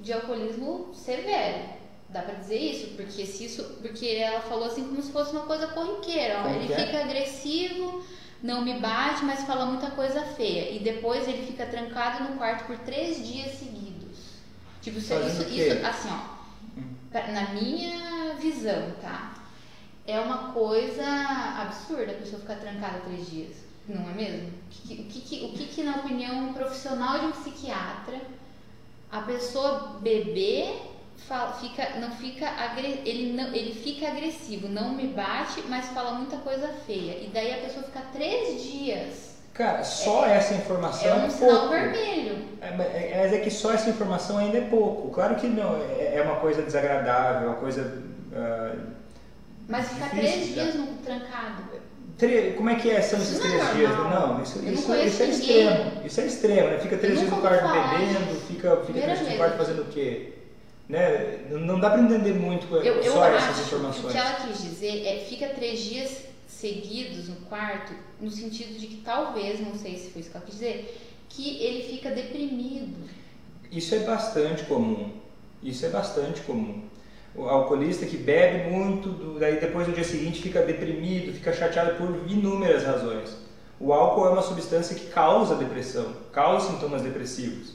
de alcoolismo severo. Dá pra dizer isso? Porque se isso, porque ela falou assim como se fosse uma coisa corriqueira. ó. Ele é? fica agressivo, não me bate, mas fala muita coisa feia. E depois ele fica trancado no quarto por três dias seguidos. Tipo, isso, Fazendo isso, isso assim, ó. Na minha visão, tá? É uma coisa absurda a pessoa ficar trancada três dias. Não é mesmo? O que, o que, o que, que, na opinião profissional de um psiquiatra, a pessoa beber fala- fica, não fica ele não ele fica agressivo, não me bate, mas fala muita coisa feia. E daí a pessoa fica três dias. Cara, só essa informação É é, um sinal pouco. vermelho. É, mas é- mas é que só essa informação ainda é pouco. Claro que não, é é uma coisa desagradável, uma coisa. ah, Mas ficar três dias no trancado. tre- Como é que é? São Isso esses não é três dias? Não, isso, não isso, conheço isso é extremo. Isso é extremo, né? Fica três dias no quarto falar bebendo, fica, fica três dias no quarto fazendo o quê? Né? Não dá para entender muito eu, só eu essas informações. O que ela quis dizer é fica três dias seguidos no quarto, no sentido de que talvez, não sei se foi isso que ela quis dizer, que ele fica deprimido. Isso é bastante comum. Isso é bastante comum. O alcoolista que bebe muito, daí depois no dia seguinte fica deprimido, fica chateado por inúmeras razões. O álcool é uma substância que causa depressão, causa sintomas depressivos.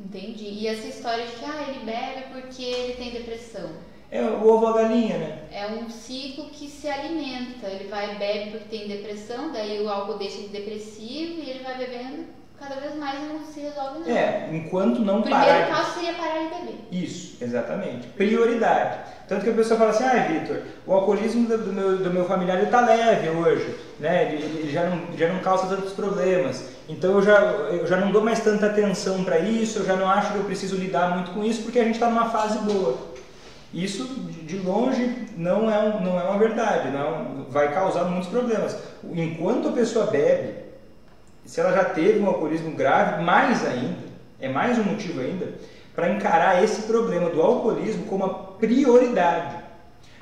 Entendi. E essa história de que ah, ele bebe porque ele tem depressão. É o ovo a galinha, né? É um ciclo que se alimenta. Ele vai bebe porque tem depressão, daí o álcool deixa ele depressivo e ele vai bebendo cada vez mais e não se resolve nada. É, enquanto não o parar. O primeiro caso seria parar de beber. Isso, exatamente. Prioridade. Tanto que a pessoa fala assim, ah, Vitor, o alcoolismo do, do, meu, do meu familiar está leve hoje, né? Ele, ele, já, não, já não causa tantos problemas. Então eu já, eu já não dou mais tanta atenção para isso, eu já não acho que eu preciso lidar muito com isso porque a gente está numa fase boa. Isso, de longe, não é, não é uma verdade, não, vai causar muitos problemas. Enquanto a pessoa bebe, se ela já teve um alcoolismo grave, mais ainda, é mais um motivo ainda, para encarar esse problema do alcoolismo como uma prioridade.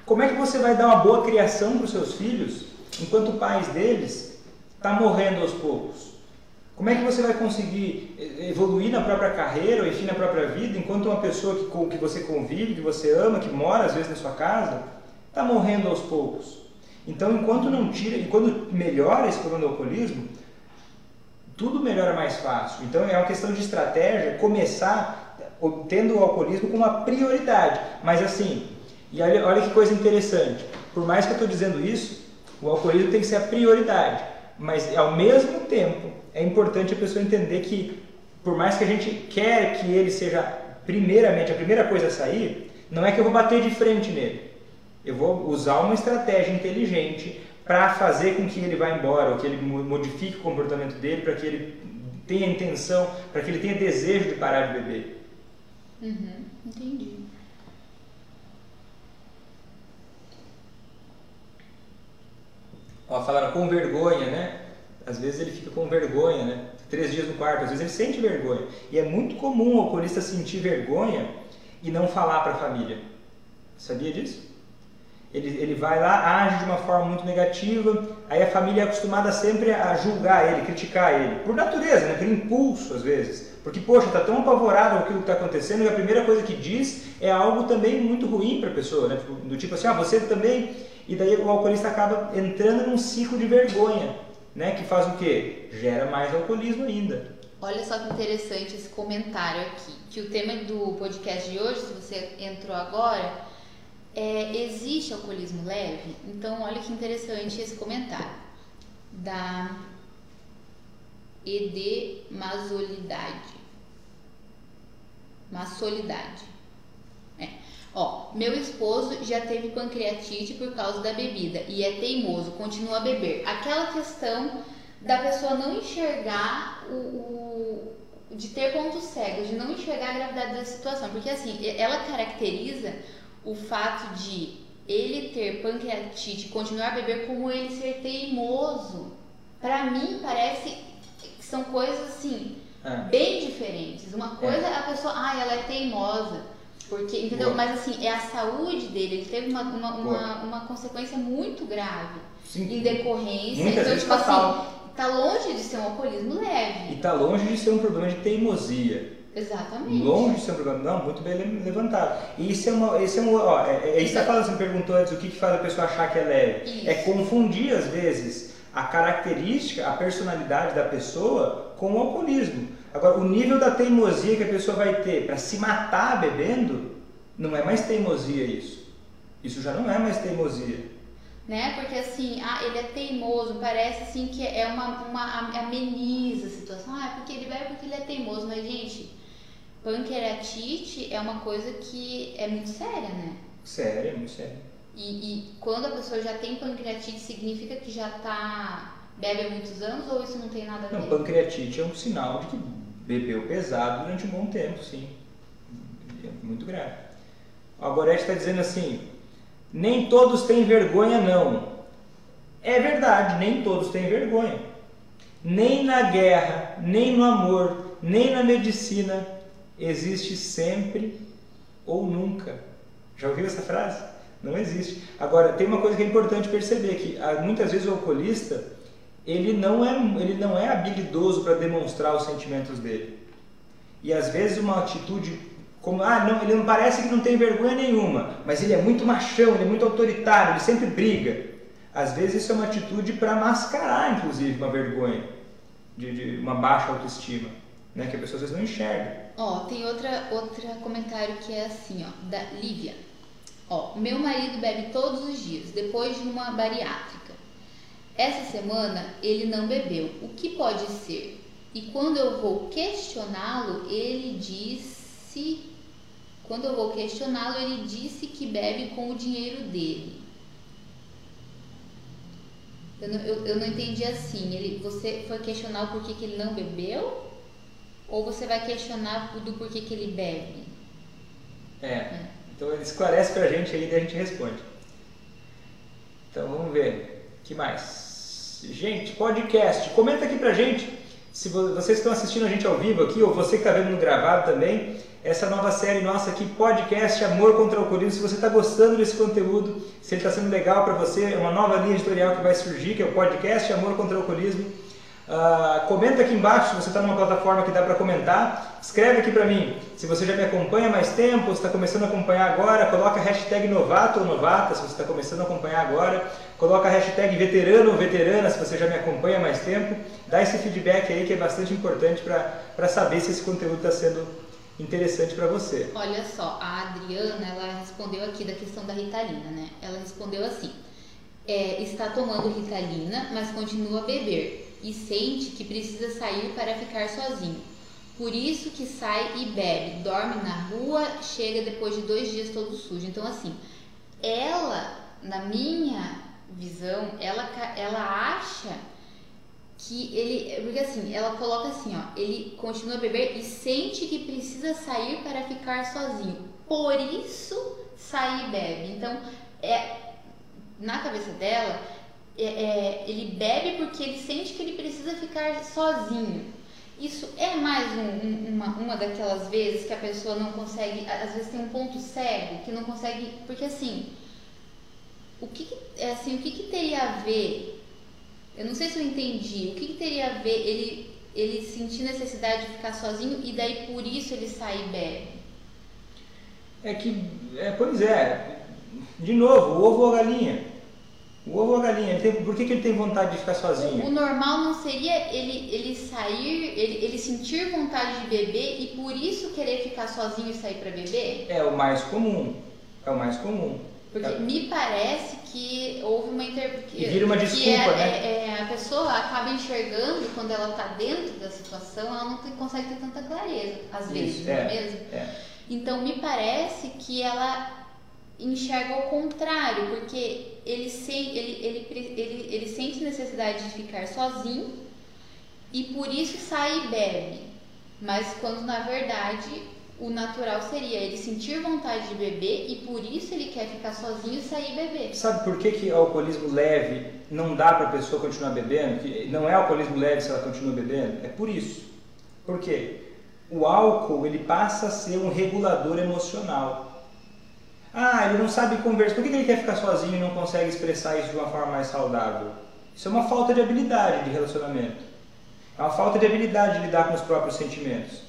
Como é que você vai dar uma boa criação para os seus filhos enquanto o pai deles está morrendo aos poucos? Como é que você vai conseguir evoluir na própria carreira ou enfim na própria vida enquanto uma pessoa que, com que você convive, que você ama, que mora às vezes na sua casa, está morrendo aos poucos? Então, enquanto não tira, e quando melhora esse problema do alcoolismo, tudo melhora mais fácil. Então, é uma questão de estratégia começar tendo o alcoolismo como uma prioridade. Mas assim, e olha, olha que coisa interessante, por mais que eu estou dizendo isso, o alcoolismo tem que ser a prioridade. Mas ao mesmo tempo, é importante a pessoa entender que, por mais que a gente quer que ele seja primeiramente a primeira coisa a sair, não é que eu vou bater de frente nele. Eu vou usar uma estratégia inteligente para fazer com que ele vá embora, ou que ele modifique o comportamento dele, para que ele tenha intenção, para que ele tenha desejo de parar de beber. Uhum, entendi. Falaram com vergonha, né? Às vezes ele fica com vergonha, né? Três dias no quarto, às vezes ele sente vergonha. E é muito comum o alcoolista sentir vergonha e não falar para a família. Sabia disso? Ele, ele vai lá, age de uma forma muito negativa, aí a família é acostumada sempre a julgar ele, criticar ele, por natureza, né? por impulso às vezes. Porque, poxa, está tão apavorado com aquilo que está acontecendo e a primeira coisa que diz é algo também muito ruim para a pessoa, né? do tipo assim, ah, você também. E daí o alcoolista acaba entrando num ciclo de vergonha, né? que faz o quê? Gera mais alcoolismo ainda. Olha só que interessante esse comentário aqui, que o tema do podcast de hoje, se você entrou agora, é, existe alcoolismo leve? Então, olha que interessante esse comentário da edemasolidade. Massolidade. É. Ó, meu esposo já teve pancreatite por causa da bebida e é teimoso, continua a beber. Aquela questão da pessoa não enxergar o, o de ter pontos cegos, de não enxergar a gravidade da situação, porque assim, ela caracteriza o fato de ele ter pancreatite, continuar a beber, como ele ser teimoso. Para mim, parece que são coisas assim, é. bem diferentes. Uma coisa é a pessoa, ah, ela é teimosa. Porque, entendeu? Boa. Mas assim, é a saúde dele, ele teve uma, uma, uma, uma, consequência muito grave Sim. em decorrência. Muitas então, tipo assim, tá longe de ser um alcoolismo leve. E tá longe de ser um problema de teimosia. Exatamente. Longe de ser um problema. Não, muito bem levantado. E isso é uma. Isso é, um, ó, é, é isso que você falando, você me perguntou antes o que, que faz a pessoa achar que é leve. Isso. É confundir, às vezes, a característica, a personalidade da pessoa com o alcoolismo. Agora, o nível da teimosia que a pessoa vai ter para se matar bebendo, não é mais teimosia isso. Isso já não é mais teimosia né? Porque assim, ah, ele é teimoso, parece assim que é uma, uma ameniza a situação. Ah, é porque ele bebe porque ele é teimoso, mas gente, pancreatite é uma coisa que é muito séria, né? Séria, muito séria. E, e quando a pessoa já tem pancreatite, significa que já tá bebe há muitos anos ou isso não tem nada a ver? Não, pancreatite é um sinal de que bebeu pesado durante um bom tempo, sim. Muito grave. A Gorete está dizendo assim, nem todos têm vergonha não. É verdade, nem todos têm vergonha. Nem na guerra, nem no amor, nem na medicina, existe sempre ou nunca. Já ouviu essa frase? Não existe. Agora, tem uma coisa que é importante perceber, que ah, muitas vezes o alcoolista, ele não é, ele não é habilidoso para demonstrar os sentimentos dele. E às vezes uma atitude como, ah, não, ele não parece que não tem vergonha nenhuma, mas ele é muito machão, ele é muito autoritário, ele sempre briga. Às vezes isso é uma atitude para mascarar, inclusive, uma vergonha, de, de, uma baixa autoestima, né, que a pessoa às vezes não enxerga. Ó, tem outra, outra comentário que é assim, ó, da Lívia. Ó, meu marido bebe todos os dias, depois de uma bariátrica. Essa semana ele não bebeu. O que pode ser? E quando eu vou questioná-lo, ele disse. Quando eu vou questioná-lo, ele disse que bebe com o dinheiro dele. Eu não, eu, eu não entendi assim. Ele, você foi questionar o porquê que ele não bebeu? Ou você vai questionar do porquê que ele bebe? É. é. Então ele esclarece pra gente aí e a gente responde. Então vamos ver. que mais? Gente, podcast. Comenta aqui pra gente. Se vocês estão assistindo a gente ao vivo aqui, ou você que está vendo no gravado também, essa nova série nossa aqui, podcast Amor contra o Alcoolismo. Se você está gostando desse conteúdo, se ele está sendo legal para você, é uma nova linha editorial que vai surgir, que é o podcast Amor contra o Alcoolismo. Uh, comenta aqui embaixo se você está numa plataforma que dá para comentar. Escreve aqui para mim se você já me acompanha há mais tempo, se está começando a acompanhar agora. Coloca a hashtag novato ou novata se você está começando a acompanhar agora. Coloca a hashtag veterano ou veterana se você já me acompanha há mais tempo. Dá esse feedback aí que é bastante importante para saber se esse conteúdo está sendo interessante para você. Olha só, a Adriana ela respondeu aqui da questão da Ritalina, né? Ela respondeu assim: é, está tomando Ritalina, mas continua a beber e sente que precisa sair para ficar sozinho. Por isso que sai e bebe, dorme na rua, chega depois de dois dias todo sujo. Então assim, ela, na minha visão, ela, ela acha que ele, porque assim, ela coloca assim, ó, ele continua a beber e sente que precisa sair para ficar sozinho. Por isso sai e bebe. Então, é na cabeça dela, é, é, ele bebe porque ele sente que ele precisa ficar sozinho. Isso é mais um, uma, uma daquelas vezes que a pessoa não consegue, às vezes tem um ponto cego que não consegue, porque assim, o que, é assim, o que, que teria a ver? Eu não sei se eu entendi. O que, que teria a ver ele ele sentir necessidade de ficar sozinho e daí por isso ele sai e bebe? É que, é, pois é, de novo, o ovo ou a galinha. O ovo ou a galinha, tem, por que, que ele tem vontade de ficar sozinho? O normal não seria ele, ele sair, ele, ele sentir vontade de beber e por isso querer ficar sozinho e sair para beber? É o mais comum. É o mais comum. Porque é. me parece que houve uma interpretação. E vira uma desculpa, é, né? É, é, a pessoa acaba enxergando quando ela está dentro da situação, ela não tem, consegue ter tanta clareza, às vezes, Isso, não é, é mesmo? É. Então me parece que ela enxerga o contrário, porque ele, se, ele, ele, ele, ele sente necessidade de ficar sozinho e por isso sai e bebe. Mas quando na verdade o natural seria ele sentir vontade de beber e por isso ele quer ficar sozinho e sair beber. Sabe por que, que o alcoolismo leve não dá para a pessoa continuar bebendo? Que não é alcoolismo leve se ela continua bebendo? É por isso. Por quê? O álcool ele passa a ser um regulador emocional. Ah, ele não sabe conversar. Por que ele quer ficar sozinho e não consegue expressar isso de uma forma mais saudável? Isso é uma falta de habilidade de relacionamento. É uma falta de habilidade de lidar com os próprios sentimentos.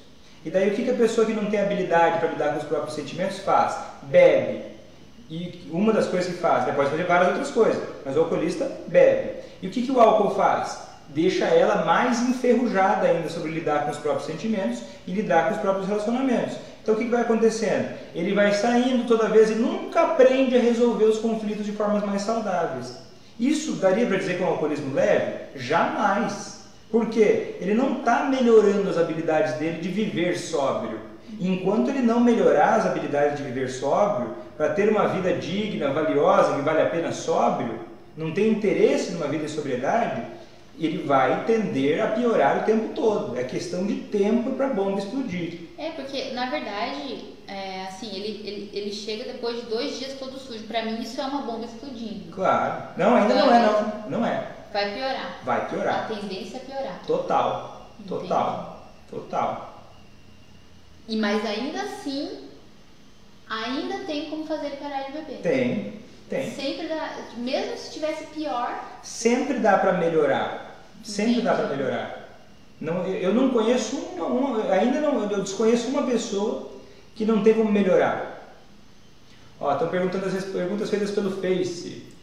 E daí o que a pessoa que não tem habilidade para lidar com os próprios sentimentos faz? Bebe. E uma das coisas que faz, pode fazer várias outras coisas, mas o alcoolista bebe. E o que, que o álcool faz? Deixa ela mais enferrujada ainda sobre lidar com os próprios sentimentos e lidar com os próprios relacionamentos. Então o que, vai acontecendo? Ele vai saindo toda vez e nunca aprende a resolver os conflitos de formas mais saudáveis. Isso daria para dizer que é um alcoolismo leve? Jamais. Porque ele não está melhorando as habilidades dele de viver sóbrio. Enquanto ele não melhorar as habilidades de viver sóbrio, para ter uma vida digna, valiosa, que vale a pena sóbrio, não tem interesse numa vida de sobriedade, ele vai tender a piorar o tempo todo. É questão de tempo para a bomba explodir. É, porque na verdade, é, assim, ele, ele, ele chega depois de dois dias todo sujo. Para mim isso é uma bomba explodindo. Claro. Não, ainda não é, não. Não é. Vai piorar. Vai piorar. A tendência é piorar. Total. Total. Entendi. Total. E mas ainda assim, ainda tem como fazer ele parar de beber. Tem, tem. Sempre dá, mesmo se tivesse pior. Sempre dá para melhorar. Sempre Entendi. dá para melhorar. Não, eu eu não conheço uma, uma- ainda não, eu desconheço uma pessoa que não tem como melhorar. Ó, estão perguntando as perguntas feitas pelo Face.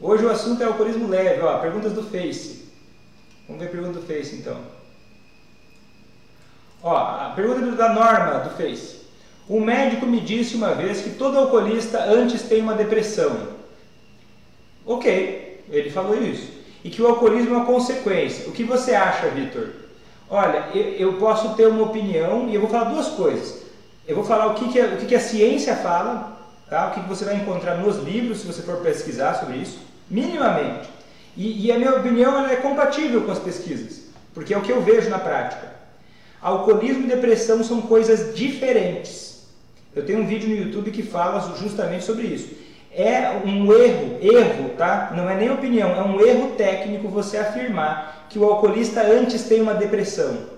Hoje o assunto é alcoolismo leve, ó, perguntas do Face. Vamos ver a pergunta do Face então. Ó, a pergunta da Norma do Face. O médico me disse uma vez que todo alcoolista antes tem uma depressão. Ok, ele falou isso. E que o alcoolismo é uma consequência. O que você acha, Vitor? Olha, eu, eu posso ter uma opinião e eu vou falar duas coisas. Eu vou falar o que, que, a, o que, que a ciência fala, tá? o que, você vai encontrar nos livros, se você for pesquisar sobre isso, minimamente. E, e a minha opinião ela é compatível com as pesquisas, porque é o que eu vejo na prática. Alcoolismo e depressão são coisas diferentes. Eu tenho um vídeo no YouTube que fala justamente sobre isso. É um erro, erro, tá? Não é nem opinião, é um erro técnico você afirmar que o alcoolista antes tem uma depressão.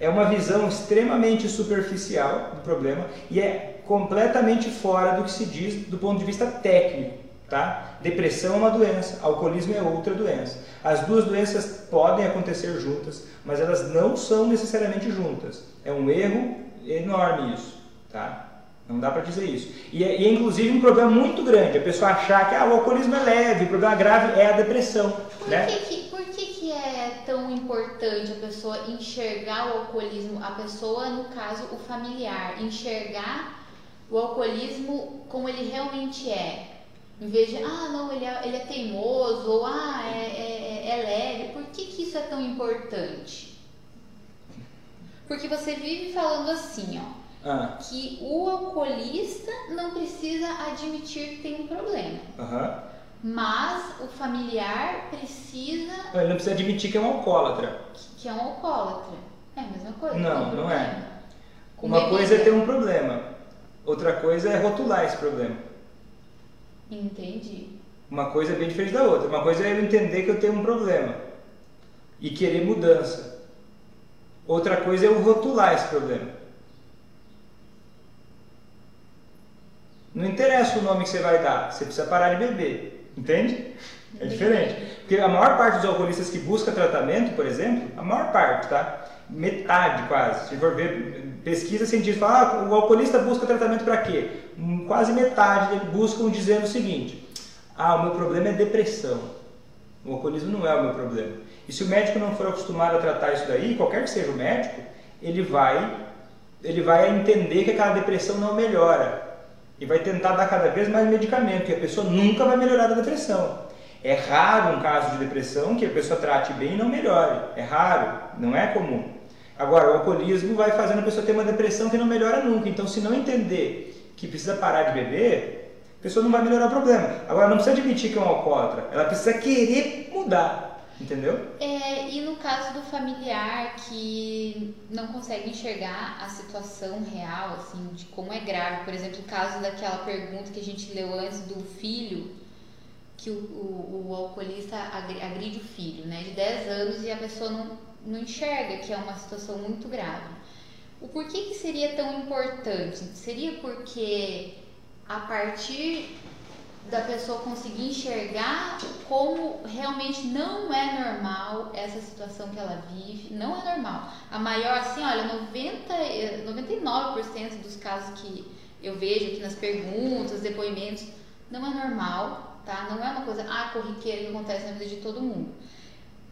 É uma visão extremamente superficial do problema e é completamente fora do que se diz do ponto de vista técnico, tá? Depressão é uma doença, alcoolismo é outra doença. As duas doenças podem acontecer juntas, mas elas não são necessariamente juntas. É um erro enorme isso, tá? Não dá para dizer isso. E é, e é, inclusive um problema muito grande a pessoa achar que ah, o alcoolismo é leve, o problema grave é a depressão, Por, né? que, que, por que, que é tão importante a pessoa enxergar o alcoolismo, a pessoa, no caso, o familiar, enxergar o alcoolismo como ele realmente é? Em vez de, ah, não, ele é, ele é teimoso, ou ah, é, é, é leve. Por que, que isso é tão importante? Porque você vive falando assim, ó Ah, que o alcoolista não precisa admitir que tem um problema, aham. mas o familiar precisa Não, Ele não precisa admitir que é um alcoólatra. que é um alcoólatra. É a mesma coisa. Não, um não é. Com Uma bebida. coisa é ter um problema, outra coisa é rotular esse problema. Entendi. Uma coisa é bem diferente da outra. Uma coisa é eu entender que eu tenho um problema e querer mudança. Outra coisa é eu rotular esse problema. Não interessa o nome que você vai dar, você precisa parar de beber, entende? É diferente. Porque a maior parte dos alcoolistas que busca tratamento, por exemplo, a maior parte, tá? Metade quase. Se for ver pesquisa científica, ah, o alcoolista busca tratamento para quê? Hum, Quase metade buscam dizendo o seguinte: ah, o meu problema é depressão. O alcoolismo não é o meu problema. E se o médico não for acostumado a tratar isso daí, qualquer que seja o médico, ele vai, ele vai entender que aquela depressão não melhora e vai tentar dar cada vez mais medicamento, que a pessoa nunca vai melhorar da depressão. É raro um caso de depressão que a pessoa trate bem e não melhore. É raro, não é comum. Agora, o alcoolismo vai fazendo a pessoa ter uma depressão que não melhora nunca. Então, se não entender que precisa parar de beber, a pessoa não vai melhorar o problema. Agora, não precisa admitir que é um alcoólatra, ela precisa querer mudar. Entendeu? É, e no caso do familiar que não consegue enxergar a situação real, assim, de como é grave, por exemplo, o caso daquela pergunta que a gente leu antes do filho, que o, o, o alcoolista agri- agride o filho, né, de 10 anos e a pessoa não, não enxerga que é uma situação muito grave. O porquê que seria tão importante? Seria porque a partir da pessoa conseguir enxergar como realmente não é normal essa situação que ela vive, não é normal. A maior, assim, olha, 90, eh, 99% dos casos que eu vejo aqui nas perguntas, depoimentos, não é normal, tá? Não é uma coisa, ah, corriqueira que acontece na vida de todo mundo.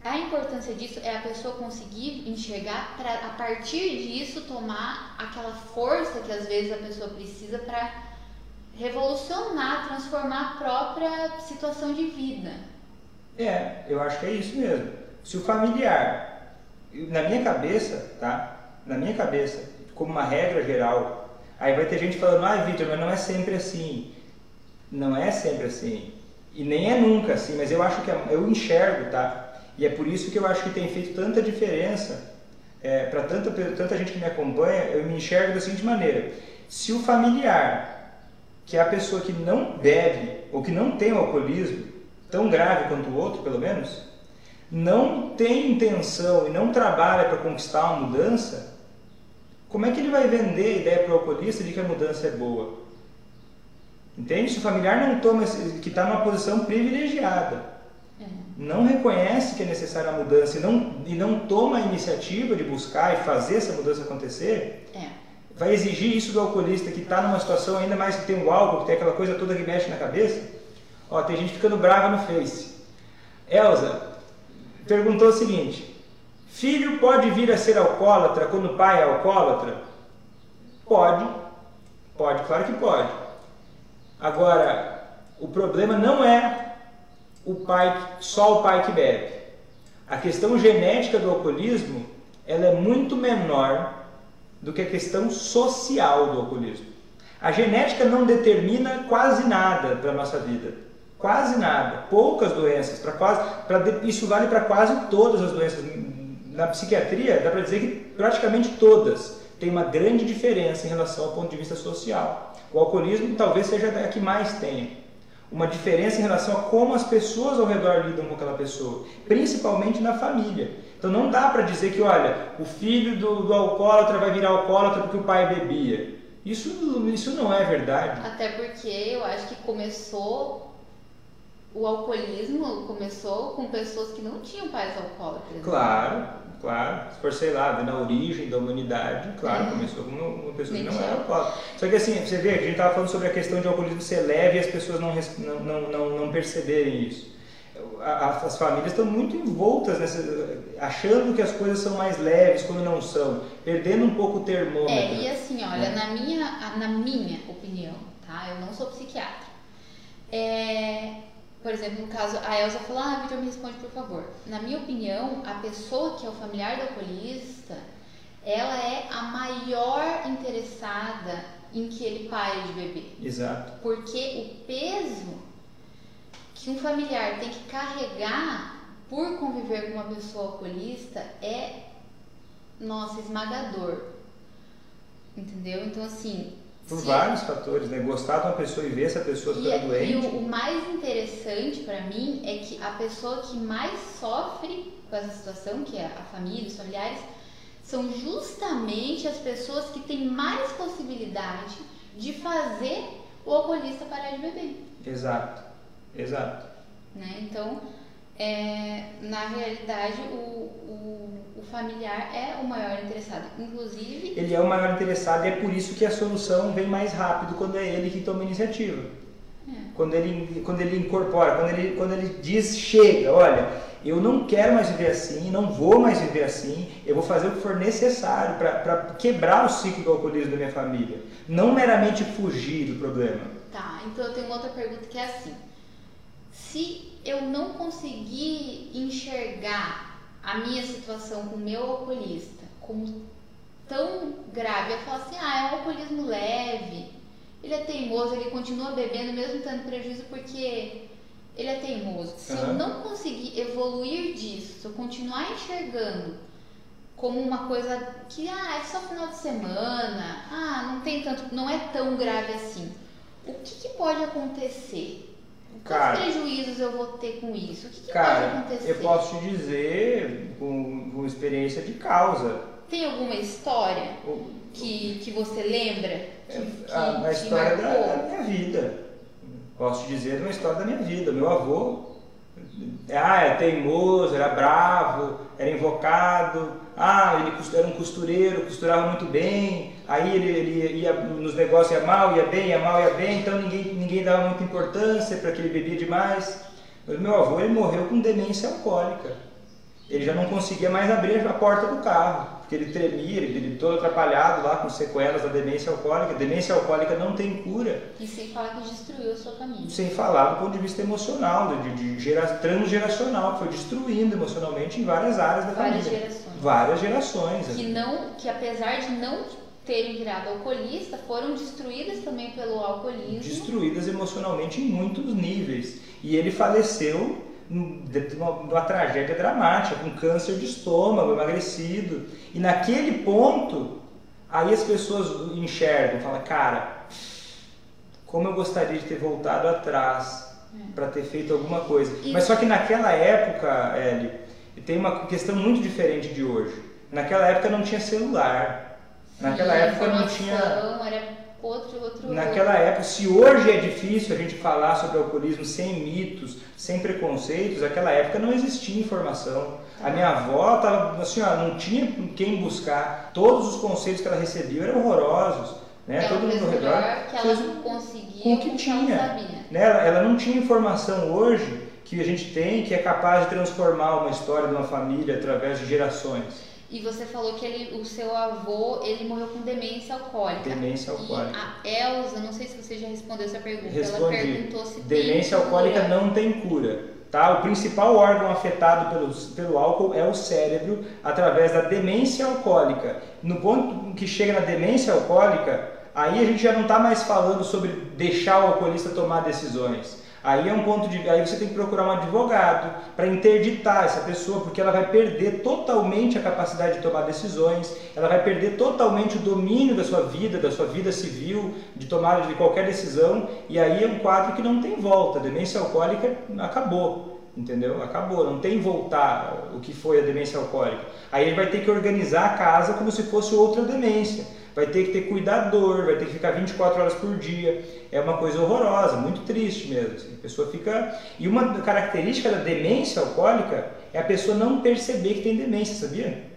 A importância disso é a pessoa conseguir enxergar para a partir disso tomar aquela força que às vezes a pessoa precisa para revolucionar, transformar a própria situação de vida. É, eu acho que é isso mesmo. Se o familiar, na minha cabeça, tá? Na minha cabeça, como uma regra geral, aí vai ter gente falando, ah, Vitor, mas não é sempre assim. Não é sempre assim. E nem é nunca assim, mas eu acho que é- eu enxergo, tá? E é por isso que eu acho que tem feito tanta diferença é, para tanta, tanta gente que me acompanha, eu me enxergo da seguinte maneira: se o familiar, que é a pessoa que não bebe ou que não tem o alcoolismo, tão grave quanto o outro, pelo menos, não tem intenção e não trabalha para conquistar uma mudança, como é que ele vai vender a ideia para o alcoolista de que a mudança é boa? Entende? Se o familiar não toma, que está numa posição privilegiada, é. não reconhece que é necessária a mudança e não, e não toma a iniciativa de buscar e fazer essa mudança acontecer, é. vai exigir isso do alcoolista que está numa situação ainda mais que tem o álcool, que tem aquela coisa toda que mexe na cabeça. Ó, tem gente ficando brava no Face. Elza perguntou o seguinte: Filho pode vir a ser alcoólatra quando o pai é alcoólatra? Pode, pode, claro que pode. Agora, o problema não é o pai, só o pai que bebe. A questão genética do alcoolismo ela é muito menor do que a questão social do alcoolismo. A genética não determina quase nada para a nossa vida. Quase nada. Poucas doenças. Para quase, pra, isso vale para quase todas as doenças. Na psiquiatria, dá para dizer que praticamente todas têm uma grande diferença em relação ao ponto de vista social. O alcoolismo talvez seja a que mais tenha uma diferença em relação a como as pessoas ao redor lidam com aquela pessoa, principalmente na família. Então não dá para dizer que, olha, o filho do, do alcoólatra vai virar alcoólatra porque o pai bebia. Isso, isso não é verdade. Até porque eu acho que começou o alcoolismo começou com pessoas que não tinham pais alcoólatras. Claro. Claro, se for, sei lá, na origem da humanidade, claro, é. começou com uma pessoa que não era alcoólatra. Só que assim, você vê, a gente estava falando sobre a questão de alcoolismo ser leve e as pessoas não, não, não, não perceberem isso. As famílias estão muito envoltas nessa, achando que as coisas são mais leves quando não são, perdendo um pouco o termômetro. É, e assim, olha, é. na, minha, na minha opinião, tá? Eu não sou psiquiatra. É, por exemplo, no caso, a Elsa falou, ah, Vitor, me responde por favor. Na minha opinião, a pessoa que é o familiar do alcoolista, ela é a maior interessada em que ele pare de beber. Exato. Porque o peso que um familiar tem que carregar por conviver com uma pessoa alcoolista é, nossa, esmagador. Entendeu? Então, assim, por Sim. vários fatores, né? Gostar de uma pessoa e ver essa pessoa ficar doente. E o, mais interessante para mim é que a pessoa que mais sofre com essa situação, que é a família, os familiares, são justamente as pessoas que têm mais possibilidade de fazer o alcoolista parar de beber. Exato, exato. Né? Então, é, na realidade, o, o, o, familiar é o maior interessado. Inclusive. Ele é o maior interessado e é por isso que a solução vem mais rápido quando é ele que toma a iniciativa. É. Quando, ele, quando ele incorpora, quando ele, quando ele diz: chega, olha, eu não quero mais viver assim, não vou mais viver assim, eu vou fazer o que for necessário para quebrar o ciclo do alcoolismo da minha família. Não meramente fugir do problema. Tá, então eu tenho outra pergunta que é assim. Se eu não conseguir enxergar a minha situação com o meu alcoolista como tão grave, eu falo assim, ah, é um alcoolismo leve, ele é teimoso, ele continua bebendo mesmo tendo prejuízo porque ele é teimoso. Se uhum. eu não conseguir evoluir disso, se eu continuar enxergando como uma coisa que ah, é só final de semana, ah, não tem tanto, não é tão grave assim. O que, que pode acontecer? Cara, Quais prejuízos eu vou ter com isso? O que, que cara, pode acontecer? Eu posso te dizer com, com experiência de causa. Tem alguma história o, que, que você lembra? Que, é, que a, a história da, da, minha vida. Posso te dizer uma história da minha vida. Meu avô ah, era teimoso, era bravo, era invocado. Ah, ele era um costureiro, costurava muito bem. Aí ele, ele ia nos negócios, ia mal, ia bem, ia mal, ia bem. Então ninguém, ninguém dava muita importância para que ele bebia demais. Mas meu avô ele morreu com demência alcoólica. Ele já não conseguia mais abrir a porta do carro que ele tremia, ele, ele todo atrapalhado lá com sequelas da demência alcoólica. Demência alcoólica não tem cura. E sem falar que destruiu a sua família. Sem falar do ponto de vista emocional, de, de, de gera, transgeracional, que foi destruindo emocionalmente em várias áreas da várias família. Gerações. Várias gerações. Que não, que apesar de não terem virado alcoolista, foram destruídas também pelo alcoolismo. Destruídas emocionalmente em muitos níveis. E ele faleceu de uma, uma, tragédia dramática, com câncer de estômago, emagrecido. E naquele ponto, aí as pessoas enxergam, falam, cara, como eu gostaria de ter voltado atrás é. para ter feito alguma coisa. E... Mas só que naquela época, Eli, tem uma questão muito diferente de hoje. Naquela época não tinha celular. Naquela época não tinha. Era outro, outro. Naquela época, se hoje é difícil a gente falar sobre alcoolismo sem mitos, sem preconceitos, naquela época não existia informação. A minha avó tava, assim, ó, não tinha quem buscar. Todos os conselhos que ela recebia eram horrorosos. Né? Ela Todo mundo ao redor que ela fez conseguia com o que tinha. né? Ela, ela não tinha informação hoje que a gente tem que é capaz de transformar uma história de uma família através de gerações. E você falou que ele, o seu avô, ele morreu com demência alcoólica. Demência alcoólica. E a Elza, não sei se você já respondeu essa pergunta. Ela Respondi. perguntou se Demência alcoólica cura. não tem cura. Tá? O principal órgão afetado pelo, pelo álcool é o cérebro, através da demência alcoólica. No ponto que chega na demência alcoólica, aí a gente já não está mais falando sobre deixar o alcoolista tomar decisões. Aí é um ponto de. Aí você tem que procurar um advogado para interditar essa pessoa, porque ela vai perder totalmente a capacidade de tomar decisões, ela vai perder totalmente o domínio da sua vida, da sua vida civil, de tomada de qualquer decisão, e aí é um quadro que não tem volta. A demência alcoólica acabou. Entendeu? Acabou, não tem voltar o que foi a demência alcoólica. Aí ele vai ter que organizar a casa como se fosse outra demência. Vai ter que ter cuidador, vai ter que ficar 24 horas por dia. É uma coisa horrorosa, muito triste mesmo. assim. A pessoa fica. E uma característica da demência alcoólica é a pessoa não perceber que tem demência, sabia?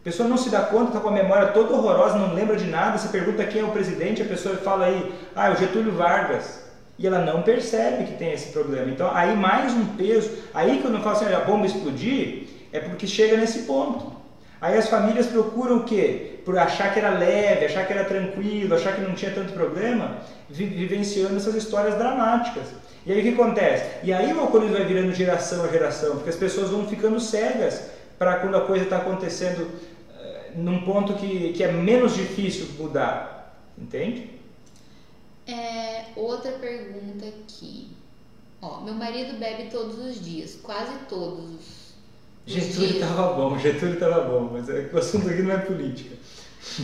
A pessoa não se dá conta, está com a memória toda horrorosa, não lembra de nada. Você pergunta quem é o presidente, a pessoa fala aí, ah, é o Getúlio Vargas. E ela não percebe que tem esse problema. Então, aí mais um peso. Aí que eu não falo assim, a bomba explodir, é porque chega nesse ponto. Aí as famílias procuram o quê? Por achar que era leve, achar que era tranquilo, achar que não tinha tanto problema, vi- vivenciando essas histórias dramáticas. E aí o que acontece? E aí o alcoolismo vai virando geração a geração, porque as pessoas vão ficando cegas para quando a coisa está acontecendo eh, num ponto que, que é menos difícil mudar. Entende? É, outra pergunta aqui. Ó, meu marido bebe todos os dias, quase todos os Getúlio estava bom, Getúlio estava bom, mas é o assunto aqui não é política.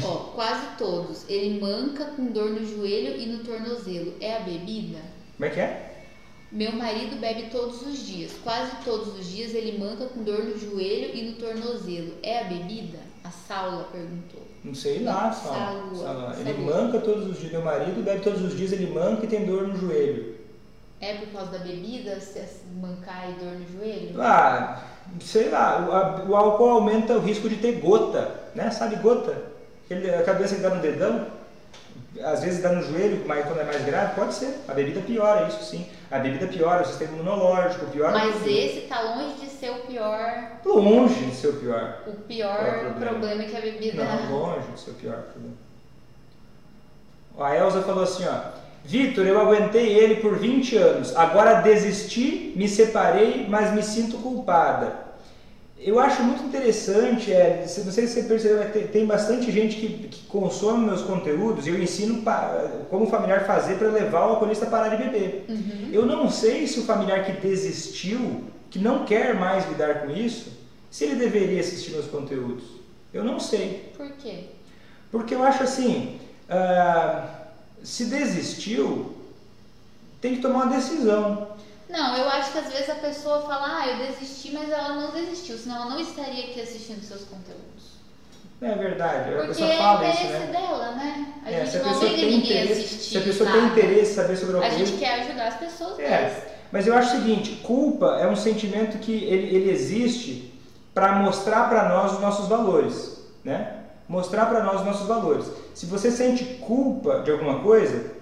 Ó, quase todos. Ele manca com dor no joelho e no tornozelo. É a bebida? Como é que é? Meu marido bebe todos os dias. Quase todos os dias ele manca com dor no joelho e no tornozelo. É a bebida? A Saula perguntou. Não sei lá. Salua, Sala. Ele manca todos os dias. Meu marido bebe todos os dias, ele manca e tem dor no joelho. É por causa da bebida, se é mancar e dor no joelho? Ah, sei lá, o, álcool aumenta o risco de ter gota, né? Sabe gota? Ele, a cabeça que dá no dedão, às vezes dá no joelho, mas quando é mais grave, pode ser. A bebida piora isso sim. A bebida piora o sistema imunológico, piora Mas esse tá longe de ser o pior, Longe de ser o pior. o Qual é pior o problema? problema que a bebida. Não, longe de ser o pior problema. A Elza falou assim, ó. Vitor, eu aguentei ele por 20 anos. Agora desisti, me separei, mas me sinto culpada. Eu acho muito interessante, é, se- não sei se você percebeu, mas tem, tem bastante gente que, que consome meus conteúdos e eu ensino pa- como o familiar fazer para levar o alcoolista a parar de beber. Uhum. Eu não sei se o familiar que desistiu, que não quer mais lidar com isso, se ele deveria assistir meus conteúdos. Eu não sei. Por quê? Porque eu acho assim, ah, se desistiu, tem que tomar uma decisão. Não, eu acho que às vezes a pessoa fala, ah, eu desisti, mas ela não desistiu, senão ela não estaria aqui assistindo seus conteúdos. É verdade, a Porque pessoa é fala isso, interesse né? dela, né? A É, gente a não obriga ninguém a interesse, assistir. se a pessoa nada. tem interesse em saber sobre o A alcoolismo, gente quer ajudar as pessoas, mas É, mas eu acho o seguinte, culpa é um sentimento que ele, ele existe para mostrar para nós os nossos valores, né? Mostrar para nós os nossos valores. Se você sente culpa de alguma coisa,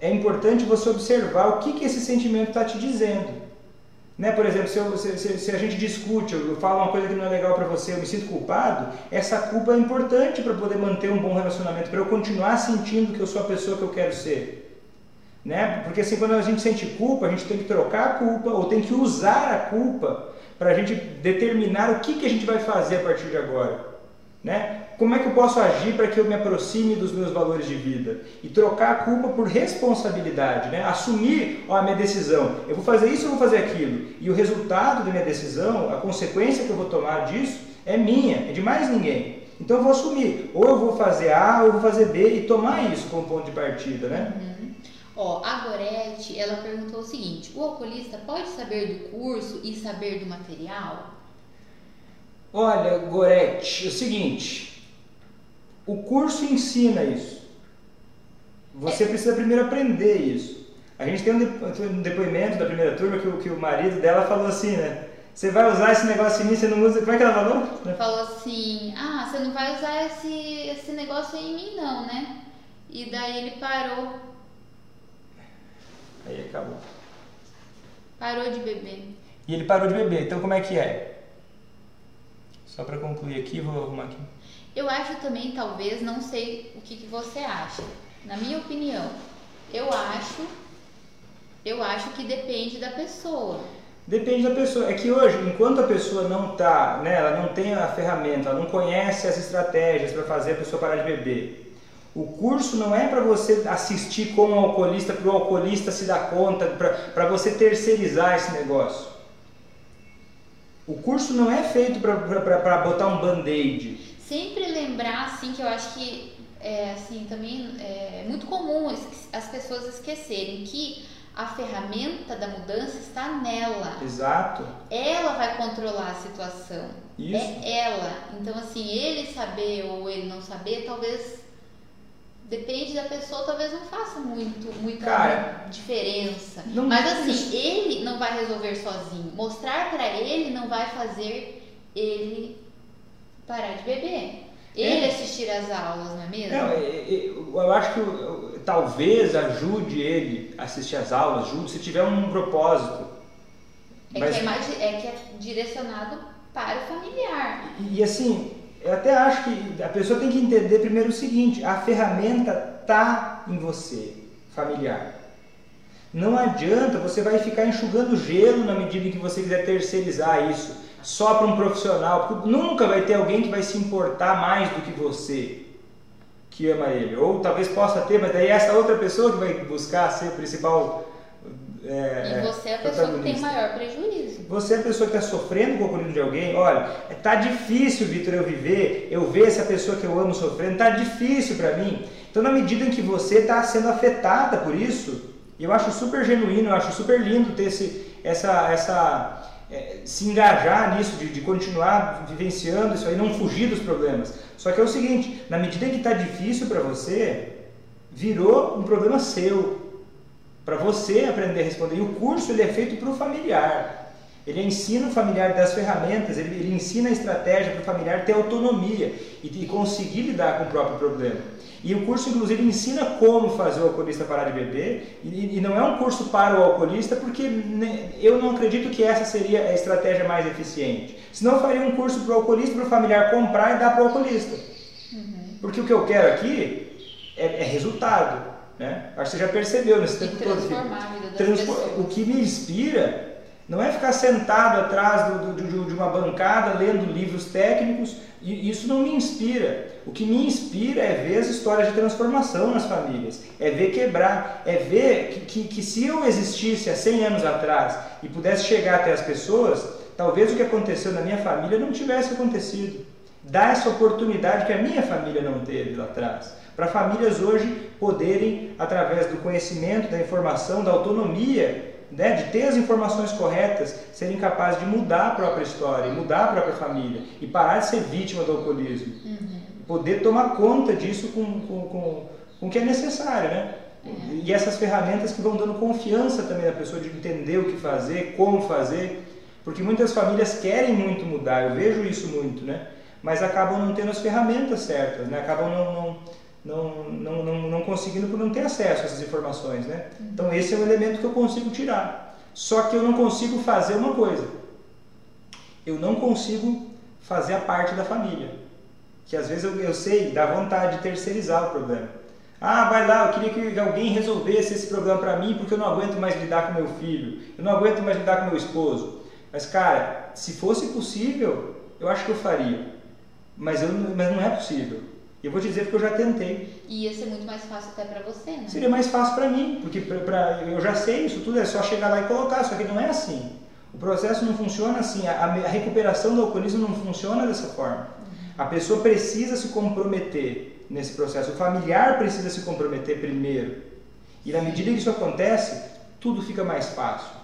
é importante você observar o que, que esse sentimento está te dizendo. Né? Por exemplo, se, eu- se- se- se a gente discute, eu falo uma coisa que não é legal para você, eu me sinto culpado, essa culpa é importante para poder manter um bom relacionamento, para eu continuar sentindo que eu sou a pessoa que eu quero ser né? Porque assim, quando a gente sente culpa, a gente tem que trocar a culpa ou tem que usar a culpa para a gente determinar o que, que a gente vai fazer a partir de agora, né? Como é que eu posso agir para que eu me aproxime dos meus valores de vida e trocar a culpa por responsabilidade, né? Assumir ó, a minha decisão, eu vou fazer isso ou vou fazer aquilo e o resultado da minha decisão, a consequência que eu vou tomar disso é minha, é de mais ninguém. Então eu vou assumir, ou eu vou fazer A ou eu vou fazer B e tomar isso como ponto de partida, né? Uhum. Ó, a Gorete, ela perguntou o seguinte: o alcoolista pode saber do curso e saber do material? Olha, Gorete, é o seguinte, o curso ensina isso. Você é. precisa primeiro aprender isso. A gente tem um depoimento da primeira turma que o, que o marido dela falou assim, né? Você vai usar esse negócio em mim, você não usa. Como é que ela falou? Falou assim: Ah, você não vai usar esse, esse negócio em mim, não, né? E daí ele parou. Aí acabou. Parou de beber. E ele parou de beber, então como é que é? Só para concluir aqui, vou arrumar aqui. Eu acho também, talvez, não sei o que, que você acha. Na minha opinião, eu acho, eu acho que depende da pessoa. Depende da pessoa. É que hoje, enquanto a pessoa não tá, né, ela não tem a ferramenta, ela não conhece as estratégias para fazer a pessoa parar de beber. O curso não é para você assistir como alcoolista, para o alcoolista se dar conta, para você terceirizar esse negócio. O curso não é feito para botar um band-aid. Sempre lembrar, assim, que eu acho que é, assim, também é muito comum as pessoas esquecerem que a ferramenta da mudança está nela. Exato. Ela vai controlar a situação. Isso. É ela. Então, assim, ele saber ou ele não saber, talvez. Depende da pessoa, talvez não faça muito, muita Cara, diferença. Mas assim, isso. ele não vai resolver sozinho. Mostrar para ele não vai fazer ele parar de beber. Ele é. assistir às aulas, não é mesmo? Não, é, é, eu acho que talvez ajude ele a assistir às aulas, ajude se tiver um propósito. É, Mas... que é, mais, é que é direcionado para o familiar. E, e assim, eu até acho que a pessoa tem que entender primeiro o seguinte: a ferramenta tá em você, familiar. Não adianta, você vai ficar enxugando gelo na medida em que você quiser terceirizar isso só para um profissional, porque nunca vai ter alguém que vai se importar mais do que você que ama ele. Ou talvez possa ter, mas daí é essa outra pessoa que vai buscar ser o principal. É, e você é a pessoa que tem maior prejuízo. Você é a pessoa que está sofrendo com o alcoolismo de alguém. Olha, tá difícil, Vitor, eu viver, eu ver essa pessoa que eu amo sofrendo, tá difícil para mim. Então, na medida em que você está sendo afetada por isso, eu acho super genuíno, eu acho super lindo ter esse, essa, essa é, se engajar nisso, de, de, continuar vivenciando isso aí, não fugir dos problemas. Só que é o seguinte, na medida que está difícil para você, virou um problema seu, para você aprender a responder. E o curso ele é feito para o familiar. Ele ensina o familiar das ferramentas, ele, ele ensina a estratégia para o familiar ter autonomia e, e conseguir lidar com o próprio problema. E o curso, inclusive, ensina como fazer o alcoolista parar de beber. E, e não é um curso para o alcoolista, porque né, eu não acredito que essa seria a estratégia mais eficiente. Senão, eu faria um curso para o alcoolista, para o familiar comprar e dar para o alcoolista. Uhum. Porque o que eu quero aqui é, é resultado. Né? Acho que você já percebeu nesse tempo todo. Transform... O que me inspira não é ficar sentado atrás do, do, de uma bancada lendo livros técnicos, e isso não me inspira. O que me inspira é ver as histórias de transformação nas famílias, é ver quebrar, é ver que, que, que se eu existisse há 100 anos atrás e pudesse chegar até as pessoas, talvez o que aconteceu na minha família não tivesse acontecido. Dar essa oportunidade que a minha família não teve lá atrás. Para famílias hoje poderem, através do conhecimento, da informação, da autonomia, né, de ter as informações corretas, serem capazes de mudar a própria história, mudar a própria família e parar de ser vítima do alcoolismo. Uhum. Poder tomar conta disso com, com, com, com o que é necessário, né? É. E essas ferramentas que vão dando confiança também na pessoa de entender o que fazer, como fazer, porque muitas famílias querem muito mudar, eu vejo isso muito, né? Mas acabam não tendo as ferramentas certas, né? Acabam não, não não, não, não, não conseguindo por não ter acesso a essas informações, né? Então esse é um elemento que eu consigo tirar. Só que eu não consigo fazer uma coisa. Eu não consigo fazer a parte da família. Que às vezes eu, eu sei, dá vontade de terceirizar o problema. Ah, vai lá, eu queria que alguém resolvesse esse problema para mim porque eu não aguento mais lidar com meu filho, eu não aguento mais lidar com meu esposo. Mas cara, se fosse possível, eu acho que eu faria. Mas, eu, mas não é possível. Eu vou te dizer porque eu já tentei. E ia ser muito mais fácil até para você, né? Seria mais fácil para mim, porque pra, pra, eu já sei isso tudo, é só chegar lá e colocar, só que não é assim. O processo não funciona assim, a, a recuperação do alcoolismo não funciona dessa forma. A pessoa precisa se comprometer nesse processo, o familiar precisa se comprometer primeiro. E na medida que isso acontece, tudo fica mais fácil.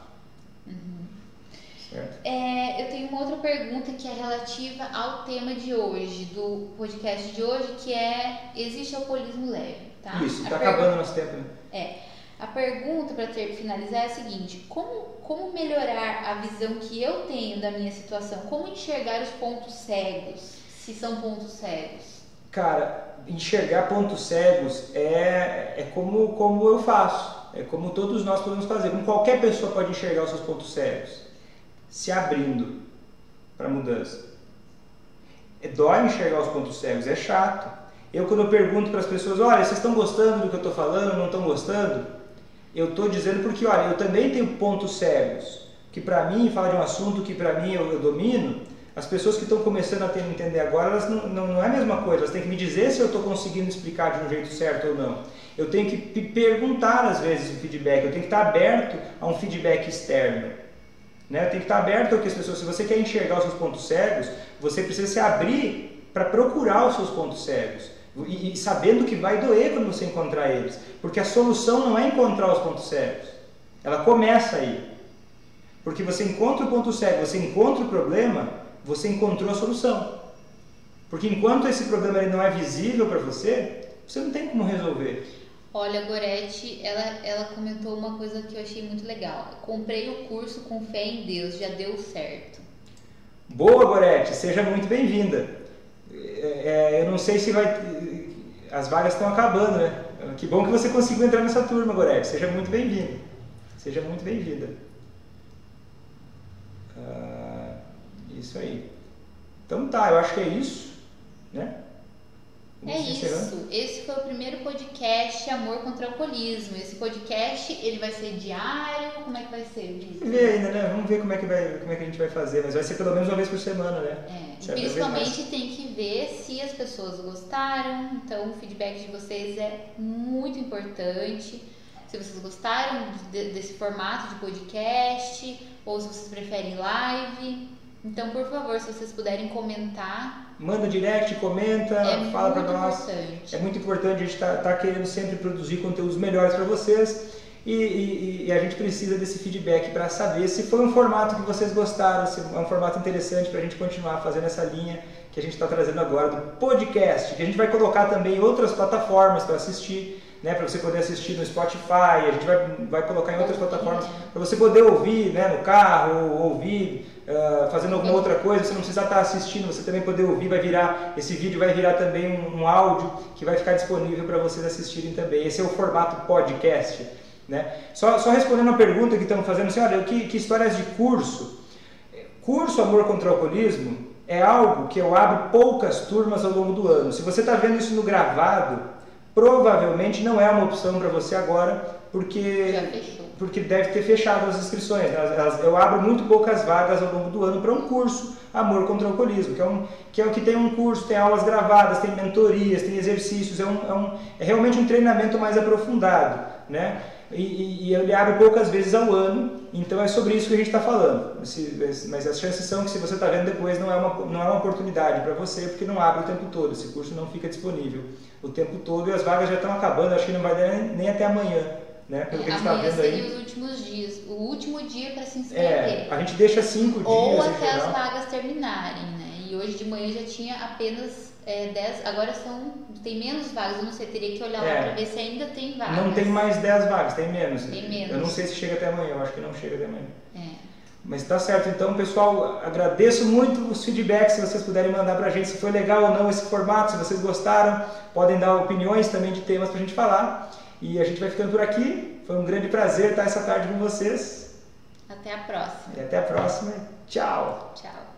Uhum. É, eu tenho uma outra pergunta que é relativa ao tema de hoje, do podcast de hoje, que é existe alcoolismo leve, tá? Isso, está acabando nosso tempo. Né? É. A pergunta para ter finalizar é a seguinte: como, como melhorar a visão que eu tenho da minha situação? Como enxergar os pontos cegos, se são pontos cegos? Cara, enxergar pontos cegos é, é como, como eu faço, é como todos nós podemos fazer, como qualquer pessoa pode enxergar os seus pontos cegos, se abrindo para mudança. É, dói enxergar os pontos cegos, é chato. Eu, quando eu pergunto para as pessoas, olha, vocês estão gostando do que eu estou falando, não estão gostando? Eu estou dizendo porque, olha, eu também tenho pontos cegos, que para mim, fala de um assunto que para mim eu, eu, domino, as pessoas que estão começando a ter, entender agora, elas não, não, não, é a mesma coisa, elas têm que me dizer se eu estou conseguindo explicar de um jeito certo ou não. Eu tenho que perguntar, às vezes, o feedback, eu tenho que estar aberto a um feedback externo. Né? Tenho que estar aberto ao que as pessoas, se você quer enxergar os seus pontos cegos, você precisa se abrir para procurar os seus pontos cegos. E, e, sabendo que vai doer quando você encontrar eles. Porque a solução não é encontrar os pontos cegos. Ela começa aí. Porque você encontra o ponto cego, você encontra o problema, você encontrou a solução. Porque enquanto esse problema ele não é visível para você, você não tem como resolver. Olha, a Gorete, ela, ela comentou uma coisa que eu achei muito legal. Comprei o curso com fé em Deus, já deu certo. Boa, Gorete, seja muito bem-vinda. É, é, eu não sei se vai. As vagas estão acabando, né? Que bom que você conseguiu entrar nessa turma, Gorete. Seja muito bem-vindo. Seja muito bem-vinda. Ah, isso aí. Então tá, eu acho que é isso, né? É isso. Esse foi o primeiro podcast Amor contra o Alcoolismo. Esse podcast ele vai ser diário? Como é que vai ser? Ver ainda, né? Vamos ver como é que vai, como é que a gente vai fazer, mas vai ser pelo menos uma vez por semana, né? É. Principalmente tem que ver se as pessoas gostaram. Então o feedback de vocês é muito importante. Se vocês gostaram de, desse formato de podcast ou se vocês preferem live. Então, por favor, se vocês puderem comentar. Manda direct, comenta, é fala para nós. Importante. É muito importante, a gente está tá querendo sempre produzir conteúdos melhores para vocês. E, e, e, a gente precisa desse feedback para saber se foi um formato que vocês gostaram, se é um formato interessante para a gente continuar fazendo essa linha que a gente está trazendo agora do podcast, que a gente vai colocar também em outras plataformas para assistir, né, para você poder assistir no Spotify, a gente vai, vai colocar em outras plataformas para você poder ouvir né, no carro, ouvir uh, fazendo alguma outra coisa, você não precisa estar assistindo, você também poder ouvir, vai virar, esse vídeo vai virar também um, um áudio que vai ficar disponível para vocês assistirem também. Esse é o formato podcast. Né? Só, só respondendo a pergunta que estamos fazendo, assim, olha, que, que histórias de curso? Curso Amor contra o Alcoolismo é algo que eu abro poucas turmas ao longo do ano. Se você está vendo isso no gravado, provavelmente não é uma opção para você agora, porque, porque deve ter fechado as inscrições. Né? Eu abro muito poucas vagas ao longo do ano para um curso Amor contra o Alcoolismo, que é, um, que é o que tem um curso, tem aulas gravadas, tem mentorias, tem exercícios, é, um, é, um, é realmente um treinamento mais aprofundado. Né? e, e ele abre poucas vezes ao ano, então é sobre isso que a gente está falando. mas as chances são que se você está vendo depois não é uma, não é uma oportunidade para você, porque não abre o tempo todo, esse curso não fica disponível o tempo todo e as vagas já estão acabando, acho que não vai dar nem, nem até amanhã. Né? Pelo é, que a gente tá vendo aí. os últimos dias, o último dia para se inscrever. É, a gente deixa cinco dias. Ou até as vagas terminarem, né? E hoje de manhã já tinha apenas é, 10, agora são, tem menos vagas, eu não sei, teria que olhar é, lá para ver se ainda tem vagas. Não tem mais 10 vagas, tem menos. Tem menos. Eu não sei se chega até amanhã, eu acho que não chega até amanhã. É. Mas tá certo, então pessoal, agradeço muito os feedbacks, se vocês puderem mandar pra gente se foi legal ou não esse formato, se vocês gostaram, podem dar opiniões também de temas pra gente falar. E a gente vai ficando por aqui, foi um grande prazer estar essa tarde com vocês. Até a próxima. E até a próxima, tchau. Tchau.